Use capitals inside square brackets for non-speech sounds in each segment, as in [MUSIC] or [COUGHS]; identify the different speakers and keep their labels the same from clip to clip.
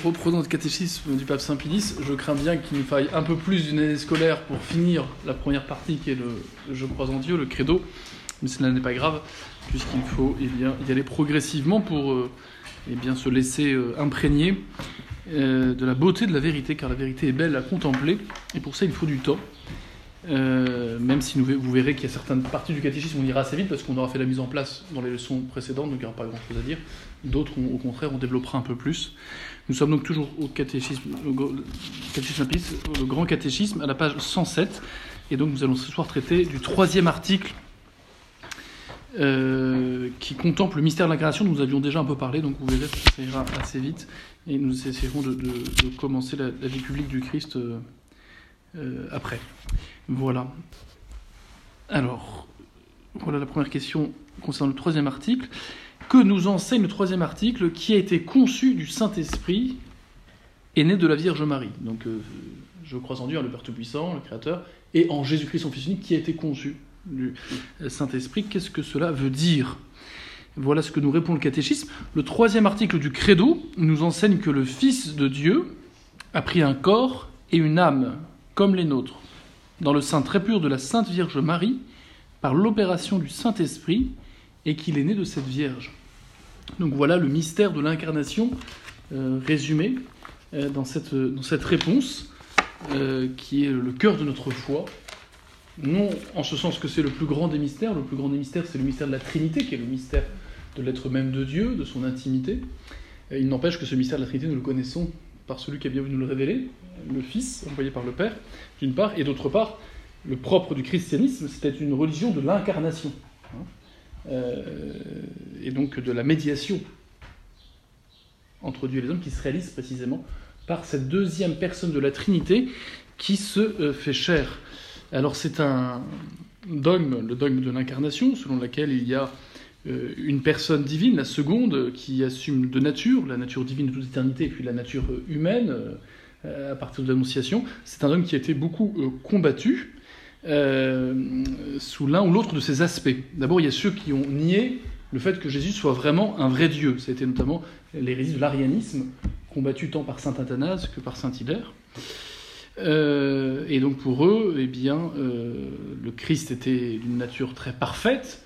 Speaker 1: reprenons notre catéchisme du pape Saint Pilice. Je crains bien qu'il nous faille un peu plus d'une année scolaire pour finir la première partie qui est le Je crois en Dieu, le credo. Mais cela n'est pas grave, puisqu'il faut eh bien, y aller progressivement pour euh, eh bien, se laisser euh, imprégner euh, de la beauté de la vérité, car la vérité est belle à contempler, et pour ça il faut du temps. Euh, même si vous verrez qu'il y a certaines parties du catéchisme, on ira assez vite parce qu'on aura fait la mise en place dans les leçons précédentes, donc il n'y aura pas grand chose à dire. D'autres, au contraire, on développera un peu plus. Nous sommes donc toujours au catéchisme, au catéchisme le grand catéchisme, à la page 107. Et donc nous allons ce soir traiter du troisième article euh, qui contemple le mystère de l'incarnation. Nous avions déjà un peu parlé, donc vous verrez, ça ira assez vite. Et nous essaierons de, commencer la, la, vie publique du Christ euh, euh, après. Voilà. Alors, voilà la première question concernant le troisième article. Que nous enseigne le troisième article qui a été conçu du Saint-Esprit et né de la Vierge Marie? Donc, euh, je crois en Dieu, le Père Tout-Puissant, le Créateur, et en Jésus-Christ, son Fils unique, qui a été conçu du Saint-Esprit. Qu'est-ce que cela veut dire? Voilà ce que nous répond le catéchisme. Le troisième article du Credo nous enseigne que le Fils de Dieu a pris un corps et une âme, comme les nôtres, dans le sein très pur de la Sainte Vierge Marie, par l'opération du Saint-Esprit, et qu'il est né de cette Vierge. Donc voilà le mystère de l'incarnation euh, résumé euh, dans, cette, réponse, euh, qui est le cœur de notre foi. Non en ce sens que c'est le plus grand des mystères, le plus grand des mystères c'est le mystère de la Trinité, qui est le mystère de l'être même de Dieu, de son intimité. Il n'empêche que ce mystère de la Trinité, nous le connaissons par celui qui a bien voulu nous le révéler, le Fils, envoyé par le Père, d'une part, et d'autre part, le propre du christianisme, c'était une religion de l'incarnation, hein, euh, et donc de la médiation entre Dieu et les hommes, qui se réalise précisément par cette deuxième personne de la Trinité qui se euh, fait chair. Alors c'est un dogme, le dogme de l'incarnation, selon lequel il y a euh, une personne divine, la seconde, qui assume de nature, la nature divine de toute éternité, et puis la nature humaine, à partir de l'Annonciation. C'est un homme qui a été beaucoup euh, combattu euh, sous l'un ou l'autre de ses aspects. D'abord, il y a ceux qui ont nié le fait que Jésus soit vraiment un vrai Dieu. Ça a été notamment l'hérésie de l'arianisme, combattue tant par saint Athanase que par saint Hilaire. Euh, et donc pour eux, eh euh, le Christ était d'une nature très parfaite,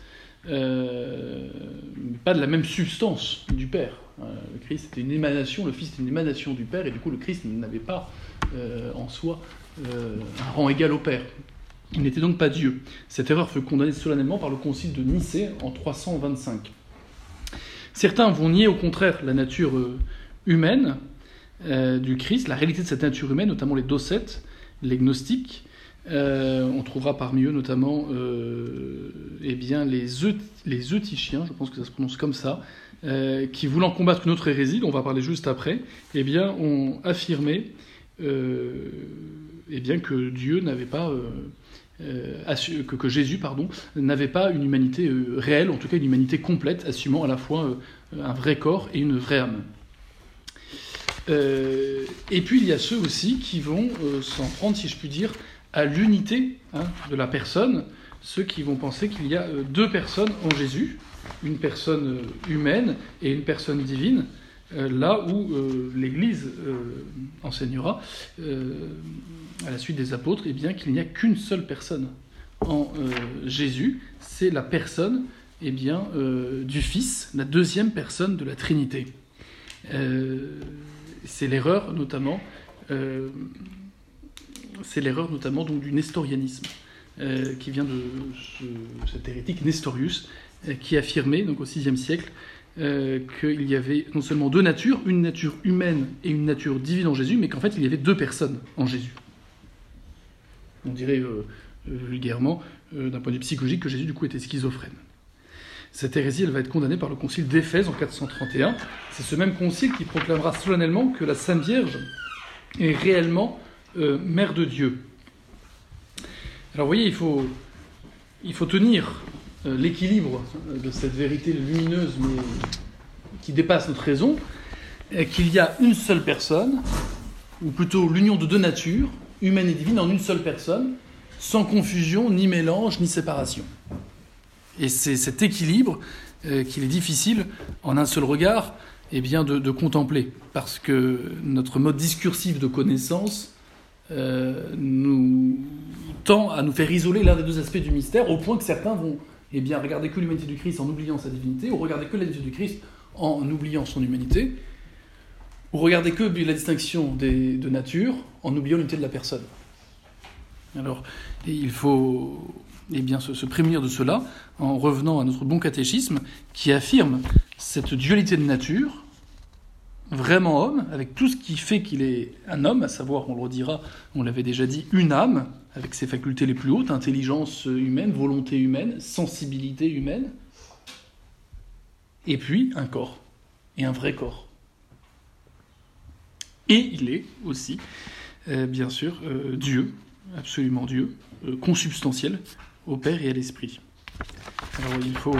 Speaker 1: euh, pas de la même substance du Père. le Christ était une émanation, le Fils était une émanation du Père, et du coup le Christ n'avait pas en soi un rang égal au Père. Il n'était donc pas Dieu. Cette erreur fut condamnée solennellement par le concile de Nicée en 325. Certains vont nier au contraire la nature humaine, euh, du Christ, la réalité de cette nature humaine, notamment les docètes, les gnostiques. Euh, on trouvera parmi eux notamment euh, eh bien, les, Eutychiens, je pense que ça se prononce comme ça, euh, qui, voulant combattre une autre hérésie, dont on va parler juste après, eh bien, ont affirmé eh bien, que Dieu n'avait pas. Que, Jésus pardon n'avait pas une humanité réelle, en tout cas une humanité complète, assumant à la fois un vrai corps et une vraie âme. Et puis il y a ceux aussi qui vont s'en prendre, si je puis dire, à l'unité hein, de la personne, ceux qui vont penser qu'il y a euh, deux personnes en Jésus, une personne humaine et une personne divine, là où l'Église enseignera, à la suite des apôtres, eh bien qu'il n'y a qu'une seule personne en Jésus, c'est la personne eh bien, du Fils, la deuxième personne de la Trinité. C'est l'erreur notamment, euh, c'est l'erreur notamment donc du nestorianisme euh, qui vient de ce, cet hérétique Nestorius euh, qui affirmait donc au VIe siècle euh, qu'il y avait non seulement deux natures, une nature humaine et une nature divine en Jésus, mais qu'en fait il y avait deux personnes en Jésus. On dirait vulgairement, d'un point de vue psychologique, que Jésus du coup était schizophrène. Cette hérésie, elle va être condamnée par le concile d'Éphèse en 431. C'est ce même concile qui proclamera solennellement que la Sainte Vierge est réellement euh, mère de Dieu. Alors vous voyez, il faut, tenir euh, l'équilibre euh, de cette vérité lumineuse, qui dépasse notre raison, qu'il y a une seule personne, ou plutôt l'union de deux natures, humaine et divine, en une seule personne, sans confusion, ni mélange, ni séparation. Et c'est cet équilibre qu'il est difficile, en un seul regard, eh bien, de, contempler, parce que notre mode discursif de connaissance nous tend à nous faire isoler l'un des deux aspects du mystère, au point que certains vont eh bien, regarder que l'humanité du Christ en oubliant sa divinité, ou regarder que l'humanité du Christ en oubliant son humanité, ou regarder que la distinction des, de nature en oubliant l'unité de la personne. Alors, il faut eh bien, se, prémunir de cela en revenant à notre bon catéchisme qui affirme cette dualité de nature, vraiment homme, avec tout ce qui fait qu'il est un homme, à savoir, on le redira, on l'avait déjà dit, une âme, avec ses facultés les plus hautes, intelligence humaine, volonté humaine, sensibilité humaine, et puis un corps, et un vrai corps. Et il est aussi, euh, bien sûr, euh, Dieu, absolument Dieu, euh, consubstantiel au Père et à l'Esprit. Alors il faut,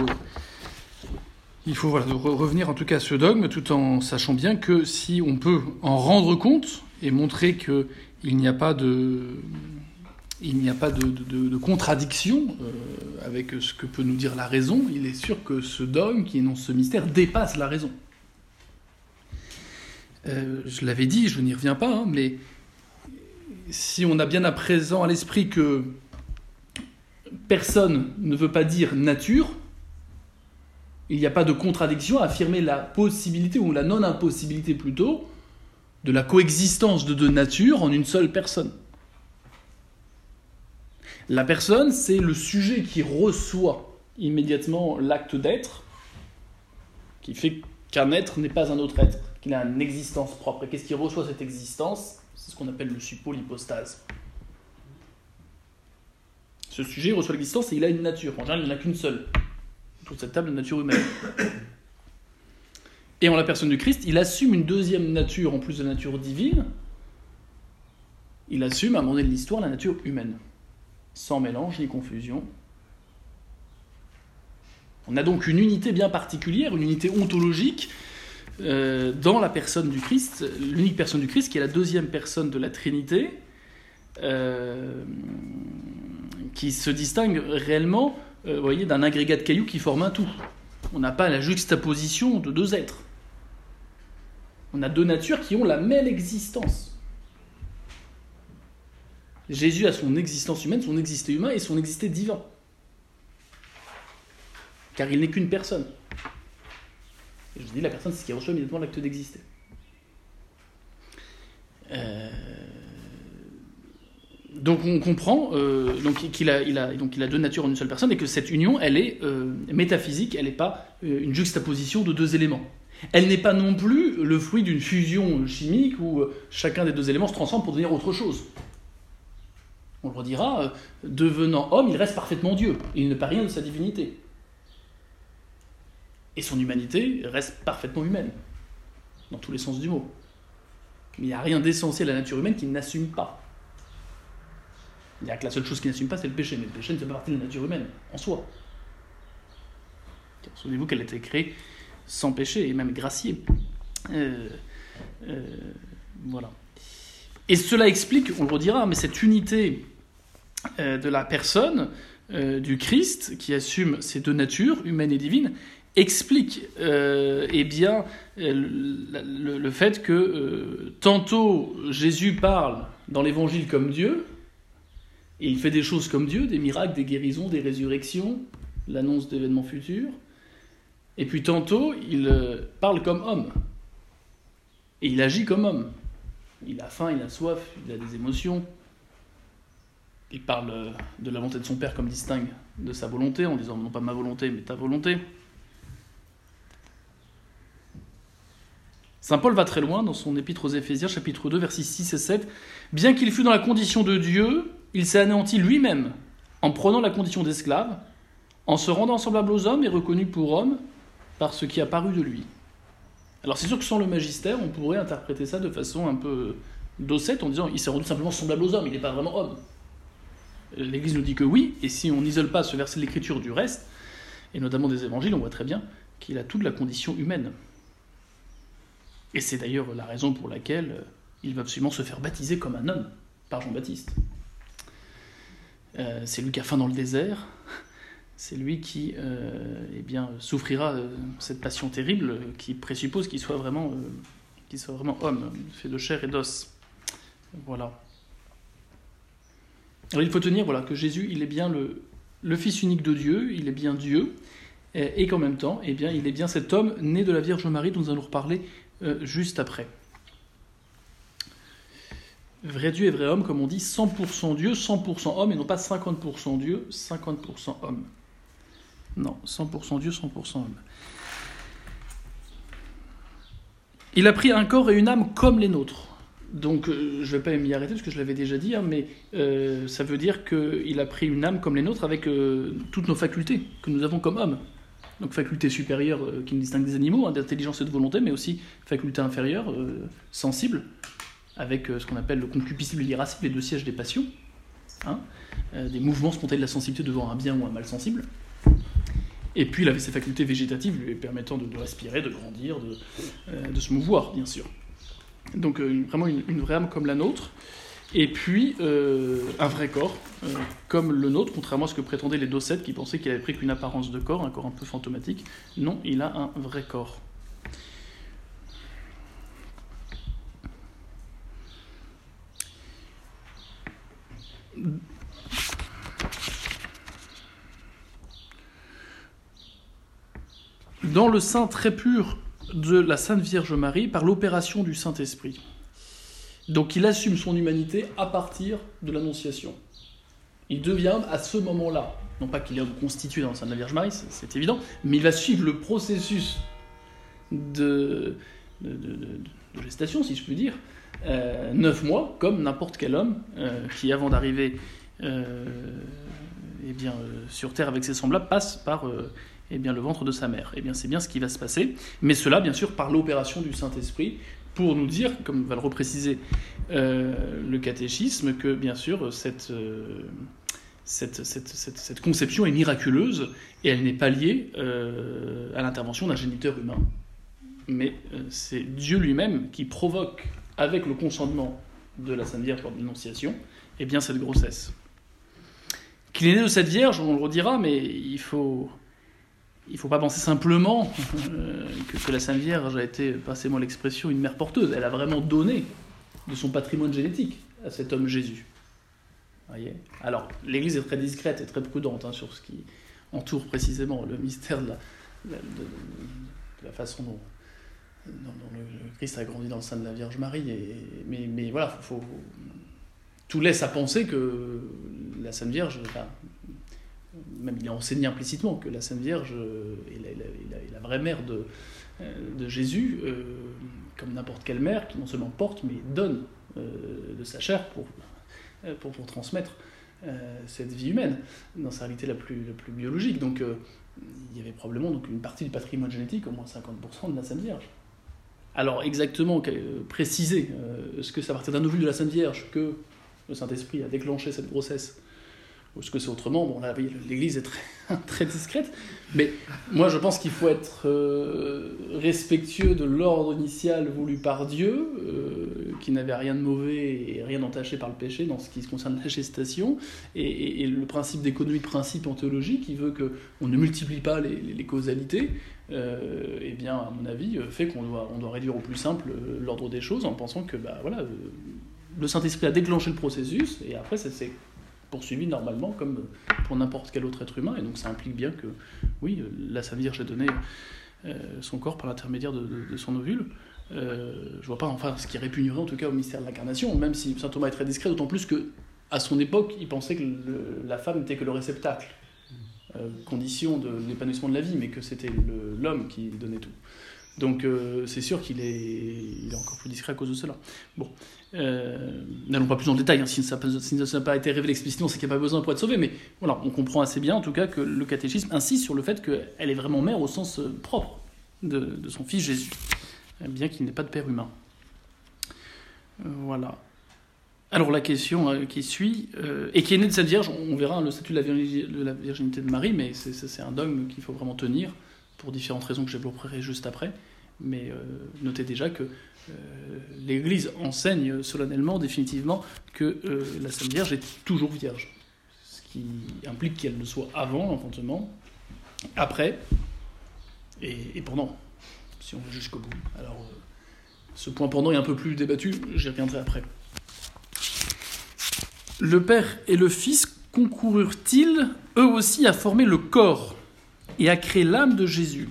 Speaker 1: il faut revenir en tout cas à ce dogme, tout en sachant bien que si on peut en rendre compte et montrer qu'il n'y a pas de, contradiction avec ce que peut nous dire la raison, il est sûr que ce dogme qui énonce ce mystère dépasse la raison. Euh, je l'avais dit, je n'y reviens pas, hein, mais si on a bien à présent à l'esprit que personne ne veut pas dire nature, il n'y a pas de contradiction à affirmer la possibilité, ou la non-impossibilité plutôt, de la coexistence de deux natures en une seule personne. La personne, c'est le sujet qui reçoit immédiatement l'acte d'être, qui fait qu'un être n'est pas un autre être qu'il a une existence propre. Et qu'est-ce qui reçoit cette existence? C'est ce qu'on appelle le suppôt, l'hypostase. Ce sujet reçoit l'existence et il a une nature. En général, il n'y en a qu'une seule. Autour de cette table, nature humaine. [COUGHS] Et en la personne du Christ, il assume une deuxième nature en plus de la nature divine. Il assume, à un moment donné de l'histoire, la nature humaine. Sans mélange ni confusion. On a donc une unité bien particulière, une unité ontologique euh, dans la personne du Christ, l'unique personne du Christ, qui est la deuxième personne de la Trinité, euh, qui se distingue réellement euh, voyez, d'un agrégat de cailloux qui forme un tout. On n'a pas la juxtaposition de deux êtres. On a deux natures qui ont la même existence. Jésus a son existence humaine, son existé humain et son existé divin. Car il n'est qu'une personne je dis, la personne, c'est ce qui reçoit immédiatement l'acte d'exister. Euh, donc on comprend euh, qu'il a, deux natures en une seule personne et que cette union, elle est euh, métaphysique, elle n'est pas une juxtaposition de deux éléments. Elle n'est pas non plus le fruit d'une fusion chimique où chacun des deux éléments se transforme pour devenir autre chose. On le redira, devenant homme, il reste parfaitement Dieu. Il ne pas rien de sa divinité. Et son humanité reste parfaitement humaine, dans tous les sens du mot. Mais il n'y a rien d'essentiel à la nature humaine qui n'assume pas. A que la seule chose qui n'assume pas, c'est le péché. Mais le péché ne fait pas partie de la nature humaine, en soi. Souvenez-vous qu'elle a été créée sans péché, et même graciée. Euh, euh, voilà. Et cela explique, on le redira, mais cette unité euh, de la personne du Christ, qui assume ces deux natures, humaine et divine, explique eh bien, le, fait que tantôt Jésus parle dans l'évangile comme Dieu, et il fait des choses comme Dieu, des miracles, des guérisons, des résurrections, l'annonce d'événements futurs, et puis tantôt il euh, parle comme homme, et il agit comme homme. Il a faim, il a soif, il a des émotions. Il parle euh, de la volonté de son Père comme distingue de sa volonté, en disant non pas ma volonté, mais ta volonté. Saint Paul va très loin dans son épître aux Éphésiens, chapitre 2, versets 6 et 7. Bien qu'il fût dans la condition de Dieu, il s'est anéanti lui-même en prenant la condition d'esclave, en se rendant semblable aux hommes et reconnu pour homme par ce qui a paru de lui. Alors c'est sûr que sans le magistère, on pourrait interpréter ça de façon un peu dossette en disant il s'est rendu simplement semblable aux hommes, il n'est pas vraiment homme. L'Église nous dit que oui, et si on n'isole pas ce verset de l'Écriture du reste, et notamment des évangiles, on voit très bien qu'il a toute la condition humaine. Et c'est d'ailleurs la raison pour laquelle euh, il va absolument se faire baptiser comme un homme par Jean-Baptiste. Euh, c'est lui qui a faim dans le désert, c'est lui qui eh bien, souffrira cette passion terrible qui présuppose qu'il soit vraiment, qu'il soit vraiment homme, fait de chair et d'os. Voilà. Il faut tenir voilà, que Jésus, il est bien le, Fils unique de Dieu, il est bien Dieu, et, qu'en même temps, eh bien, il est bien cet homme né de la Vierge Marie dont nous allons reparler euh, juste après. Vrai Dieu et vrai homme, comme on dit, 100% Dieu, 100% homme, et non pas 50% Dieu, 50% homme. Non, 100% Dieu, 100% homme. Il a pris un corps et une âme comme les nôtres. Donc, euh, je ne vais pas m'y arrêter parce que je l'avais déjà dit, hein, mais euh, ça veut dire qu'il a pris une âme comme les nôtres avec toutes nos facultés que nous avons comme hommes donc faculté supérieure euh, qui nous distingue des animaux, hein, d'intelligence et de volonté, mais aussi faculté inférieure, euh, sensible, avec euh, ce qu'on appelle le concupiscible et l'irascible, les deux sièges des passions, hein, des mouvements spontanés de la sensibilité devant un bien ou un mal sensible. Et puis il avait ses facultés végétatives lui permettant de, respirer, de grandir, de, se mouvoir, bien sûr. Donc vraiment une, vraie âme comme la nôtre et puis euh, un vrai corps, euh, comme le nôtre, contrairement à ce que prétendaient les docettes qui pensaient qu'il avait pris qu'une apparence de corps, un corps un peu fantomatique. Non, il a un vrai corps. Dans le sein très pur de la Sainte Vierge Marie, par l'opération du Saint-Esprit. Donc il assume son humanité à partir de l'Annonciation. Il devient à ce moment-là, non pas qu'il est constitué dans le sein de Vierge Marie, c'est évident, mais il va suivre le processus de, gestation, si je puis dire, neuf mois, comme n'importe quel homme euh, qui, avant d'arriver euh, eh bien, sur Terre avec ses semblables, passe par eh bien, le ventre de sa mère. Eh bien, c'est bien ce qui va se passer, mais cela, bien sûr, par l'opération du Saint-Esprit, pour nous dire, comme va le repréciser euh, le catéchisme, que bien sûr euh, cette, cette, cette, conception est miraculeuse et elle n'est pas liée euh, à l'intervention d'un géniteur humain. Mais c'est Dieu lui-même qui provoque, avec le consentement de la Sainte Vierge lors de l'Annonciation, eh bien cette grossesse. Qu'il est né de cette Vierge, on le redira, mais il faut il faut pas penser simplement euh, que, la Sainte Vierge a été, passez-moi l'expression, une mère porteuse. Elle a vraiment donné de son patrimoine génétique à cet homme Jésus. Voyez? Alors, l'Église est très discrète et très prudente hein, sur ce qui entoure précisément le mystère de la, façon dont, le Christ a grandi dans le sein de la Vierge Marie. Mais, voilà, tout laisse à penser que la Sainte Vierge, même il est enseigné implicitement que la Sainte Vierge est la, vraie mère de, euh, Jésus, euh, comme n'importe quelle mère qui non seulement porte, mais donne euh, de sa chair pour transmettre cette vie humaine dans sa réalité la plus, la plus biologique. Donc il y avait probablement donc, une partie du patrimoine génétique, au moins 50% de la Sainte Vierge. Alors exactement, préciser ce que c'est à partir d'un ovule de la Sainte Vierge que le Saint-Esprit a déclenché cette grossesse? Ou ce que c'est autrement? Bon, l'Église est très, [LAUGHS] très discrète, mais moi je pense qu'il faut être euh, respectueux de l'ordre initial voulu par Dieu, euh, qui n'avait rien de mauvais et rien entaché par le péché dans ce qui concerne la gestation, et, le principe d'économie de principe en théologie qui veut qu'on ne multiplie pas les, causalités. Euh, eh bien, à mon avis, fait qu'on doit, on doit réduire au plus simple l'ordre des choses en pensant que bah, voilà, le Saint-Esprit a déclenché le processus, et après, c'est poursuivi normalement comme pour n'importe quel autre être humain. Et donc ça implique bien que, oui, la Sainte Vierge a donné euh, son corps par l'intermédiaire de, son ovule. Euh, je vois pas enfin ce qui répugnerait en tout cas au mystère de l'incarnation, même si saint Thomas est très discret, d'autant plus que à son époque, il pensait que la femme n'était que le réceptacle, euh, condition de l'épanouissement de la vie, mais que c'était l'homme qui donnait tout. Donc euh, c'est sûr qu'il est, il est encore plus discret à cause de cela. Bon, euh, n'allons pas plus le détail, hein, si, ça, n'a pas été révélé explicitement, c'est qu'il n'y a pas besoin pour être sauvé, mais voilà, on comprend assez bien en tout cas que le catéchisme insiste sur le fait qu'elle est vraiment mère au sens euh, propre de, son fils Jésus, bien qu'il n'ait pas de père humain. voilà. Alors la question qui suit, et qui est née de cette Vierge, on verra le statut de la, virginité de Marie, mais c'est un dogme qu'il faut vraiment tenir pour différentes raisons que j'évoquerai juste après. Mais euh, notez déjà que euh, l'Église enseigne solennellement, définitivement, que euh, la Sainte Vierge est toujours vierge. Ce qui implique qu'elle le soit avant l'enfantement, après et, pendant, si on veut jusqu'au bout. Alors, euh, ce point pendant est un peu plus débattu, j'y reviendrai après. Le Père et le Fils concoururent-ils eux aussi à former le corps et à créer l'âme de Jésus?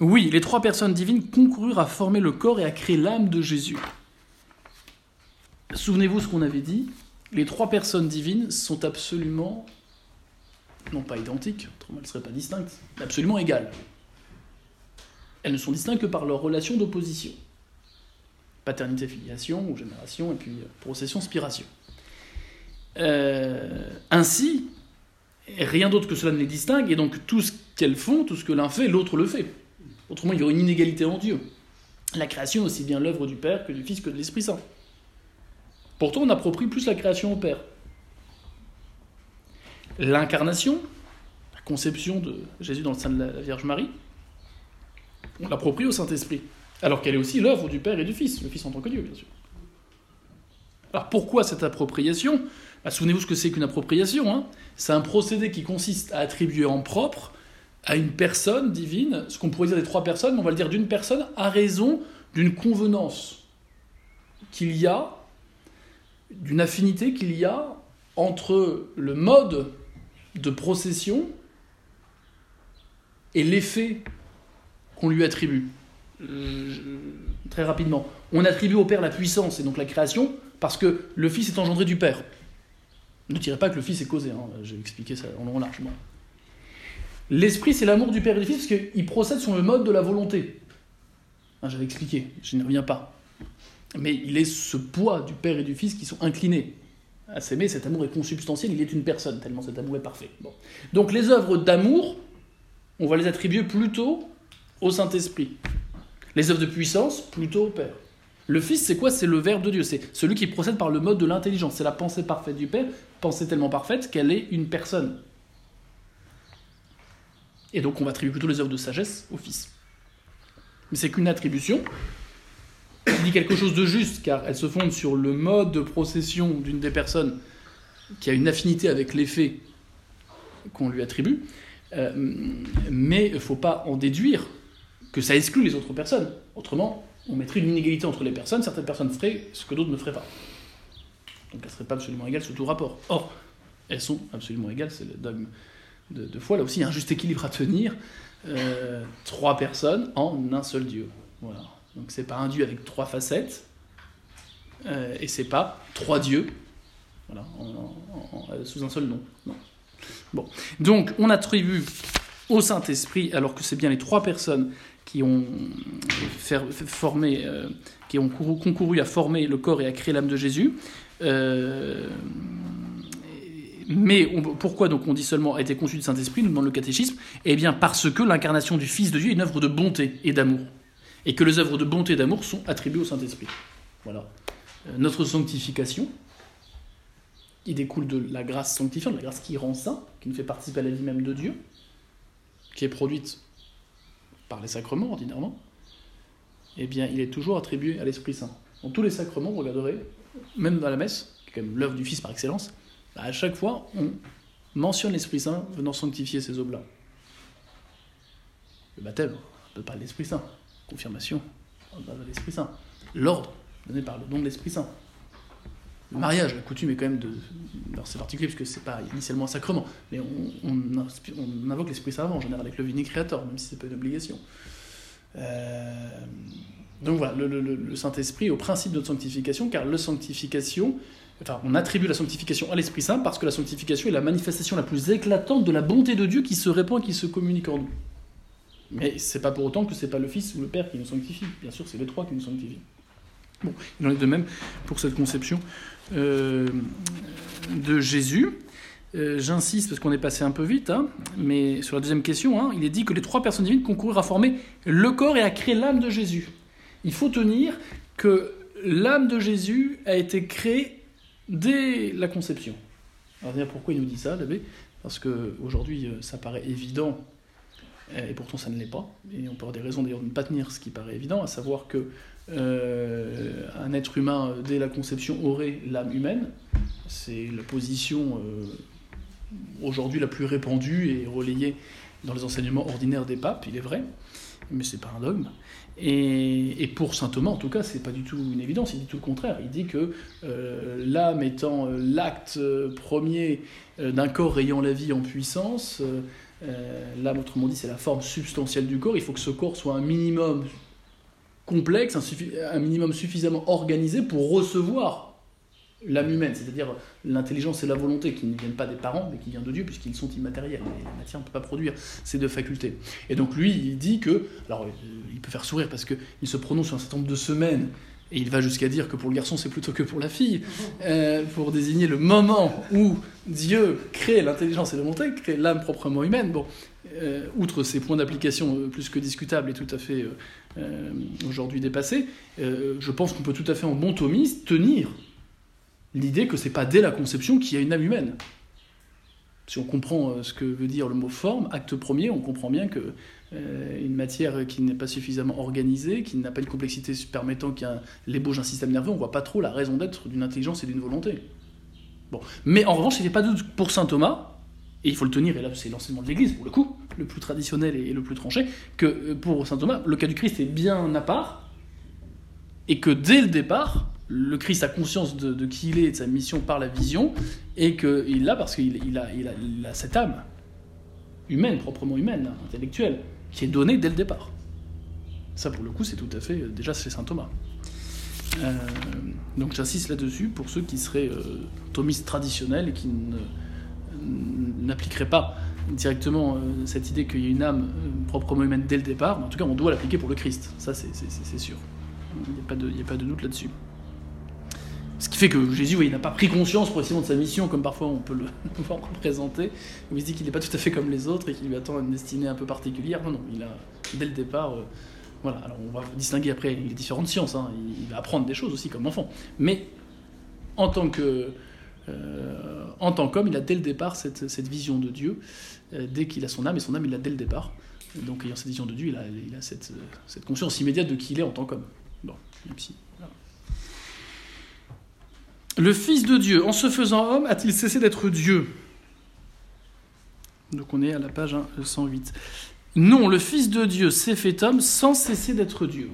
Speaker 1: Oui, les trois personnes divines concoururent à former le corps et à créer l'âme de Jésus. Souvenez-vous ce qu'on avait dit, les trois personnes divines sont absolument, non pas identiques, autrement elles ne seraient pas distinctes, mais absolument égales. Elles ne sont distinctes que par leur relation d'opposition. Paternité, filiation, ou génération, et puis euh, procession, spiration. Euh, ainsi, rien d'autre que cela ne les distingue, et donc tout ce qu'elles font, tout ce que l'un fait, l'autre le fait. Autrement, il y aurait une inégalité en Dieu. La création est aussi bien l'œuvre du Père que du Fils que de l'Esprit Saint. Pourtant, on approprie plus la création au Père. L'incarnation, la conception de Jésus dans le sein de la Vierge Marie, on l'approprie au Saint-Esprit. Alors qu'elle est aussi l'œuvre du Père et du Fils, le Fils en tant que Dieu, bien sûr. Alors pourquoi cette appropriation? Bah, Souvenez-vous ce que c'est qu'une appropriation. Hein. c'est un procédé qui consiste à attribuer en propre à une personne divine, ce qu'on pourrait dire des trois personnes, mais on va le dire d'une personne à raison d'une convenance qu'il y a, d'une affinité qu'il y a entre le mode de procession et l'effet qu'on lui attribue. Euh, très rapidement. On attribue au Père la puissance et donc la création parce que le Fils est engendré du Père. Ne direz pas que le Fils est causé, hein. j'ai expliqué ça en long largement. L'esprit, c'est l'amour du Père et du Fils, parce qu'il procède sur le mode de la volonté. Hein, j'avais expliqué, je n'y reviens pas. Mais il est ce poids du Père et du Fils qui sont inclinés à s'aimer. Cet amour est consubstantiel, il est une personne, tellement cet amour est parfait. Donc les œuvres d'amour, on va les attribuer plutôt au Saint-Esprit. Les œuvres de puissance, plutôt au Père. Le Fils, c'est quoi? C'est le Verbe de Dieu. C'est celui qui procède par le mode de l'intelligence. C'est la pensée parfaite du Père, pensée tellement parfaite qu'elle est une personne. Et donc on va attribuer plutôt les œuvres de sagesse au Fils. Mais c'est qu'une attribution qui dit quelque chose de juste, car elle se fonde sur le mode de procession d'une des personnes qui a une affinité avec l'effet qu'on lui attribue. Euh, mais il ne faut pas en déduire que ça exclut les autres personnes. Autrement, on mettrait une inégalité entre les personnes. Certaines personnes feraient ce que d'autres ne feraient pas. Donc elles ne seraient pas absolument égales sous tout rapport. Or, elles sont absolument égales, c'est le dogme de, foi. Là aussi, il y a un juste équilibre à tenir. Euh, trois personnes en un seul Dieu. Voilà. Donc c'est pas un Dieu avec trois facettes, euh, et c'est pas trois dieux, voilà, sous un seul nom. Bon. Donc on attribue au Saint-Esprit, alors que c'est bien les trois personnes qui ont, formé, qui ont concouru à former le corps et à créer l'âme de Jésus. Mais pourquoi donc on dit seulement a été conçu du Saint-Esprit, nous demande le catéchisme? Eh bien parce que l'incarnation du Fils de Dieu est une œuvre de bonté et d'amour. Et que les œuvres de bonté et d'amour sont attribuées au Saint-Esprit. Voilà. Euh, notre sanctification, qui découle de la grâce sanctifiante, de la grâce qui rend saint, qui nous fait participer à la vie même de Dieu, qui est produite par les sacrements ordinairement, eh bien il est toujours attribué à l'Esprit Saint. Dans tous les sacrements, vous regarderez, même dans la messe, qui est quand même l'œuvre du Fils par excellence, bah, à chaque fois, on mentionne l'Esprit Saint venant sanctifier ces oblats. Le baptême, on ne peut pas l'Esprit Saint. Confirmation, on de l'Esprit Saint. L'ordre, donné par le don de l'Esprit Saint. Le mariage, la coutume est quand même de. Alors c'est particulier parce que c'est pas initialement un sacrement, mais on, invoque l'Esprit Saint avant, en général, avec le vini créateur, même si c'est pas une obligation. Euh, donc voilà, le, le Saint-Esprit au principe de notre sanctification, car la sanctification on attribue la sanctification à l'Esprit Saint parce que la sanctification est la manifestation la plus éclatante de la bonté de Dieu qui se répand et qui se communique en nous. Mais c'est pas pour autant que c'est pas le Fils ou le Père qui nous sanctifie. Bien sûr, c'est les trois qui nous sanctifient. Bon, il en est de même pour cette conception euh, de Jésus. Euh, j'insiste parce qu'on est passé un peu vite, hein, mais sur la deuxième question, hein, il est dit que les trois personnes divines concoururent à former le corps et à créer l'âme de Jésus. Il faut tenir que l'âme de Jésus a été créée dès la conception. Alors, pourquoi il nous dit ça, l'abbé? Parce qu'aujourd'hui, euh, ça paraît évident et pourtant ça ne l'est pas. Et on peut avoir des raisons d'ailleurs de ne pas tenir ce qui paraît évident, à savoir que euh, un être humain, dès la conception, aurait l'âme humaine. C'est la position aujourd'hui la plus répandue et relayée dans les enseignements ordinaires des papes, il est vrai, mais c'est pas un dogme. Et, pour saint Thomas, en tout cas, c'est pas du tout une évidence. Il dit tout le contraire. Il dit que euh, l'âme étant euh, l'acte euh, premier d'un corps ayant la vie en puissance, l'âme, autrement dit, c'est la forme substantielle du corps. Il faut que ce corps soit un minimum complexe, un minimum suffisamment organisé pour recevoir l'âme humaine, c'est-à-dire l'intelligence et la volonté qui ne viennent pas des parents, mais qui viennent de Dieu, puisqu'ils sont immatériels. la matière ne peut pas produire ces deux facultés. Et donc lui, il dit que, alors euh, il peut faire sourire parce qu'il se prononce sur un certain nombre de semaines, et il va jusqu'à dire que pour le garçon, c'est plutôt que pour la fille, euh, pour désigner le moment où Dieu crée l'intelligence et la volonté, crée l'âme proprement humaine. Bon, euh, outre ces points d'application plus que discutables et tout à fait aujourd'hui dépassés, je pense qu'on peut tout à fait en bon thomiste tenir l'idée que c'est pas dès la conception qu'il y a une âme humaine. Si on comprend euh, ce que veut dire le mot forme, acte premier, on comprend bien que euh, une matière qui n'est pas suffisamment organisée, qui n'a pas une complexité permettant qu'il y ait l'ébauche d'un système nerveux, on voit pas trop la raison d'être d'une intelligence et d'une volonté. Bon. Mais en revanche, a pas doute pour saint Thomas, et il faut le tenir, et là c'est l'enseignement de l'Église pour le coup, le plus traditionnel et le plus tranché, que euh, pour saint Thomas, le cas du Christ est bien à part, et que dès le départ, le Christ a conscience de, qui il est et de sa mission par la vision, et qu'il l'a parce qu'il a, il a, cette âme humaine, proprement humaine, intellectuelle, qui est donnée dès le départ. Ça, pour le coup, c'est tout à fait déjà c'est saint Thomas. Euh, donc j'insiste là-dessus pour ceux qui seraient euh, thomistes traditionnels et qui n'appliqueraient pas directement euh, cette idée qu'il y a une âme proprement humaine dès le départ. en tout cas, on doit l'appliquer pour le Christ. Ça, c'est sûr. Il n'y a, pas de doute là-dessus. Ce qui fait que Jésus, il n'a pas pris conscience précisément de sa mission, comme parfois on peut le [LAUGHS] voir représenter, où il se dit qu'il n'est pas tout à fait comme les autres et qu'il lui attend une destinée un peu particulière. Non, non, il a, dès le départ, euh, voilà. Alors on va distinguer après les différentes sciences, hein. il, va apprendre des choses aussi comme enfant. Mais en tant que. Euh, en tant qu'homme, il a dès le départ cette, vision de Dieu, euh, dès qu'il a son âme, et son âme, il l'a dès le départ. donc, ayant cette vision de Dieu, il a, cette, conscience immédiate de qui il est en tant qu'homme. Bon, le Fils de Dieu, en se faisant homme, a-t-il cessé d'être Dieu? Donc on est à la page 108. Non, le Fils de Dieu s'est fait homme sans cesser d'être Dieu.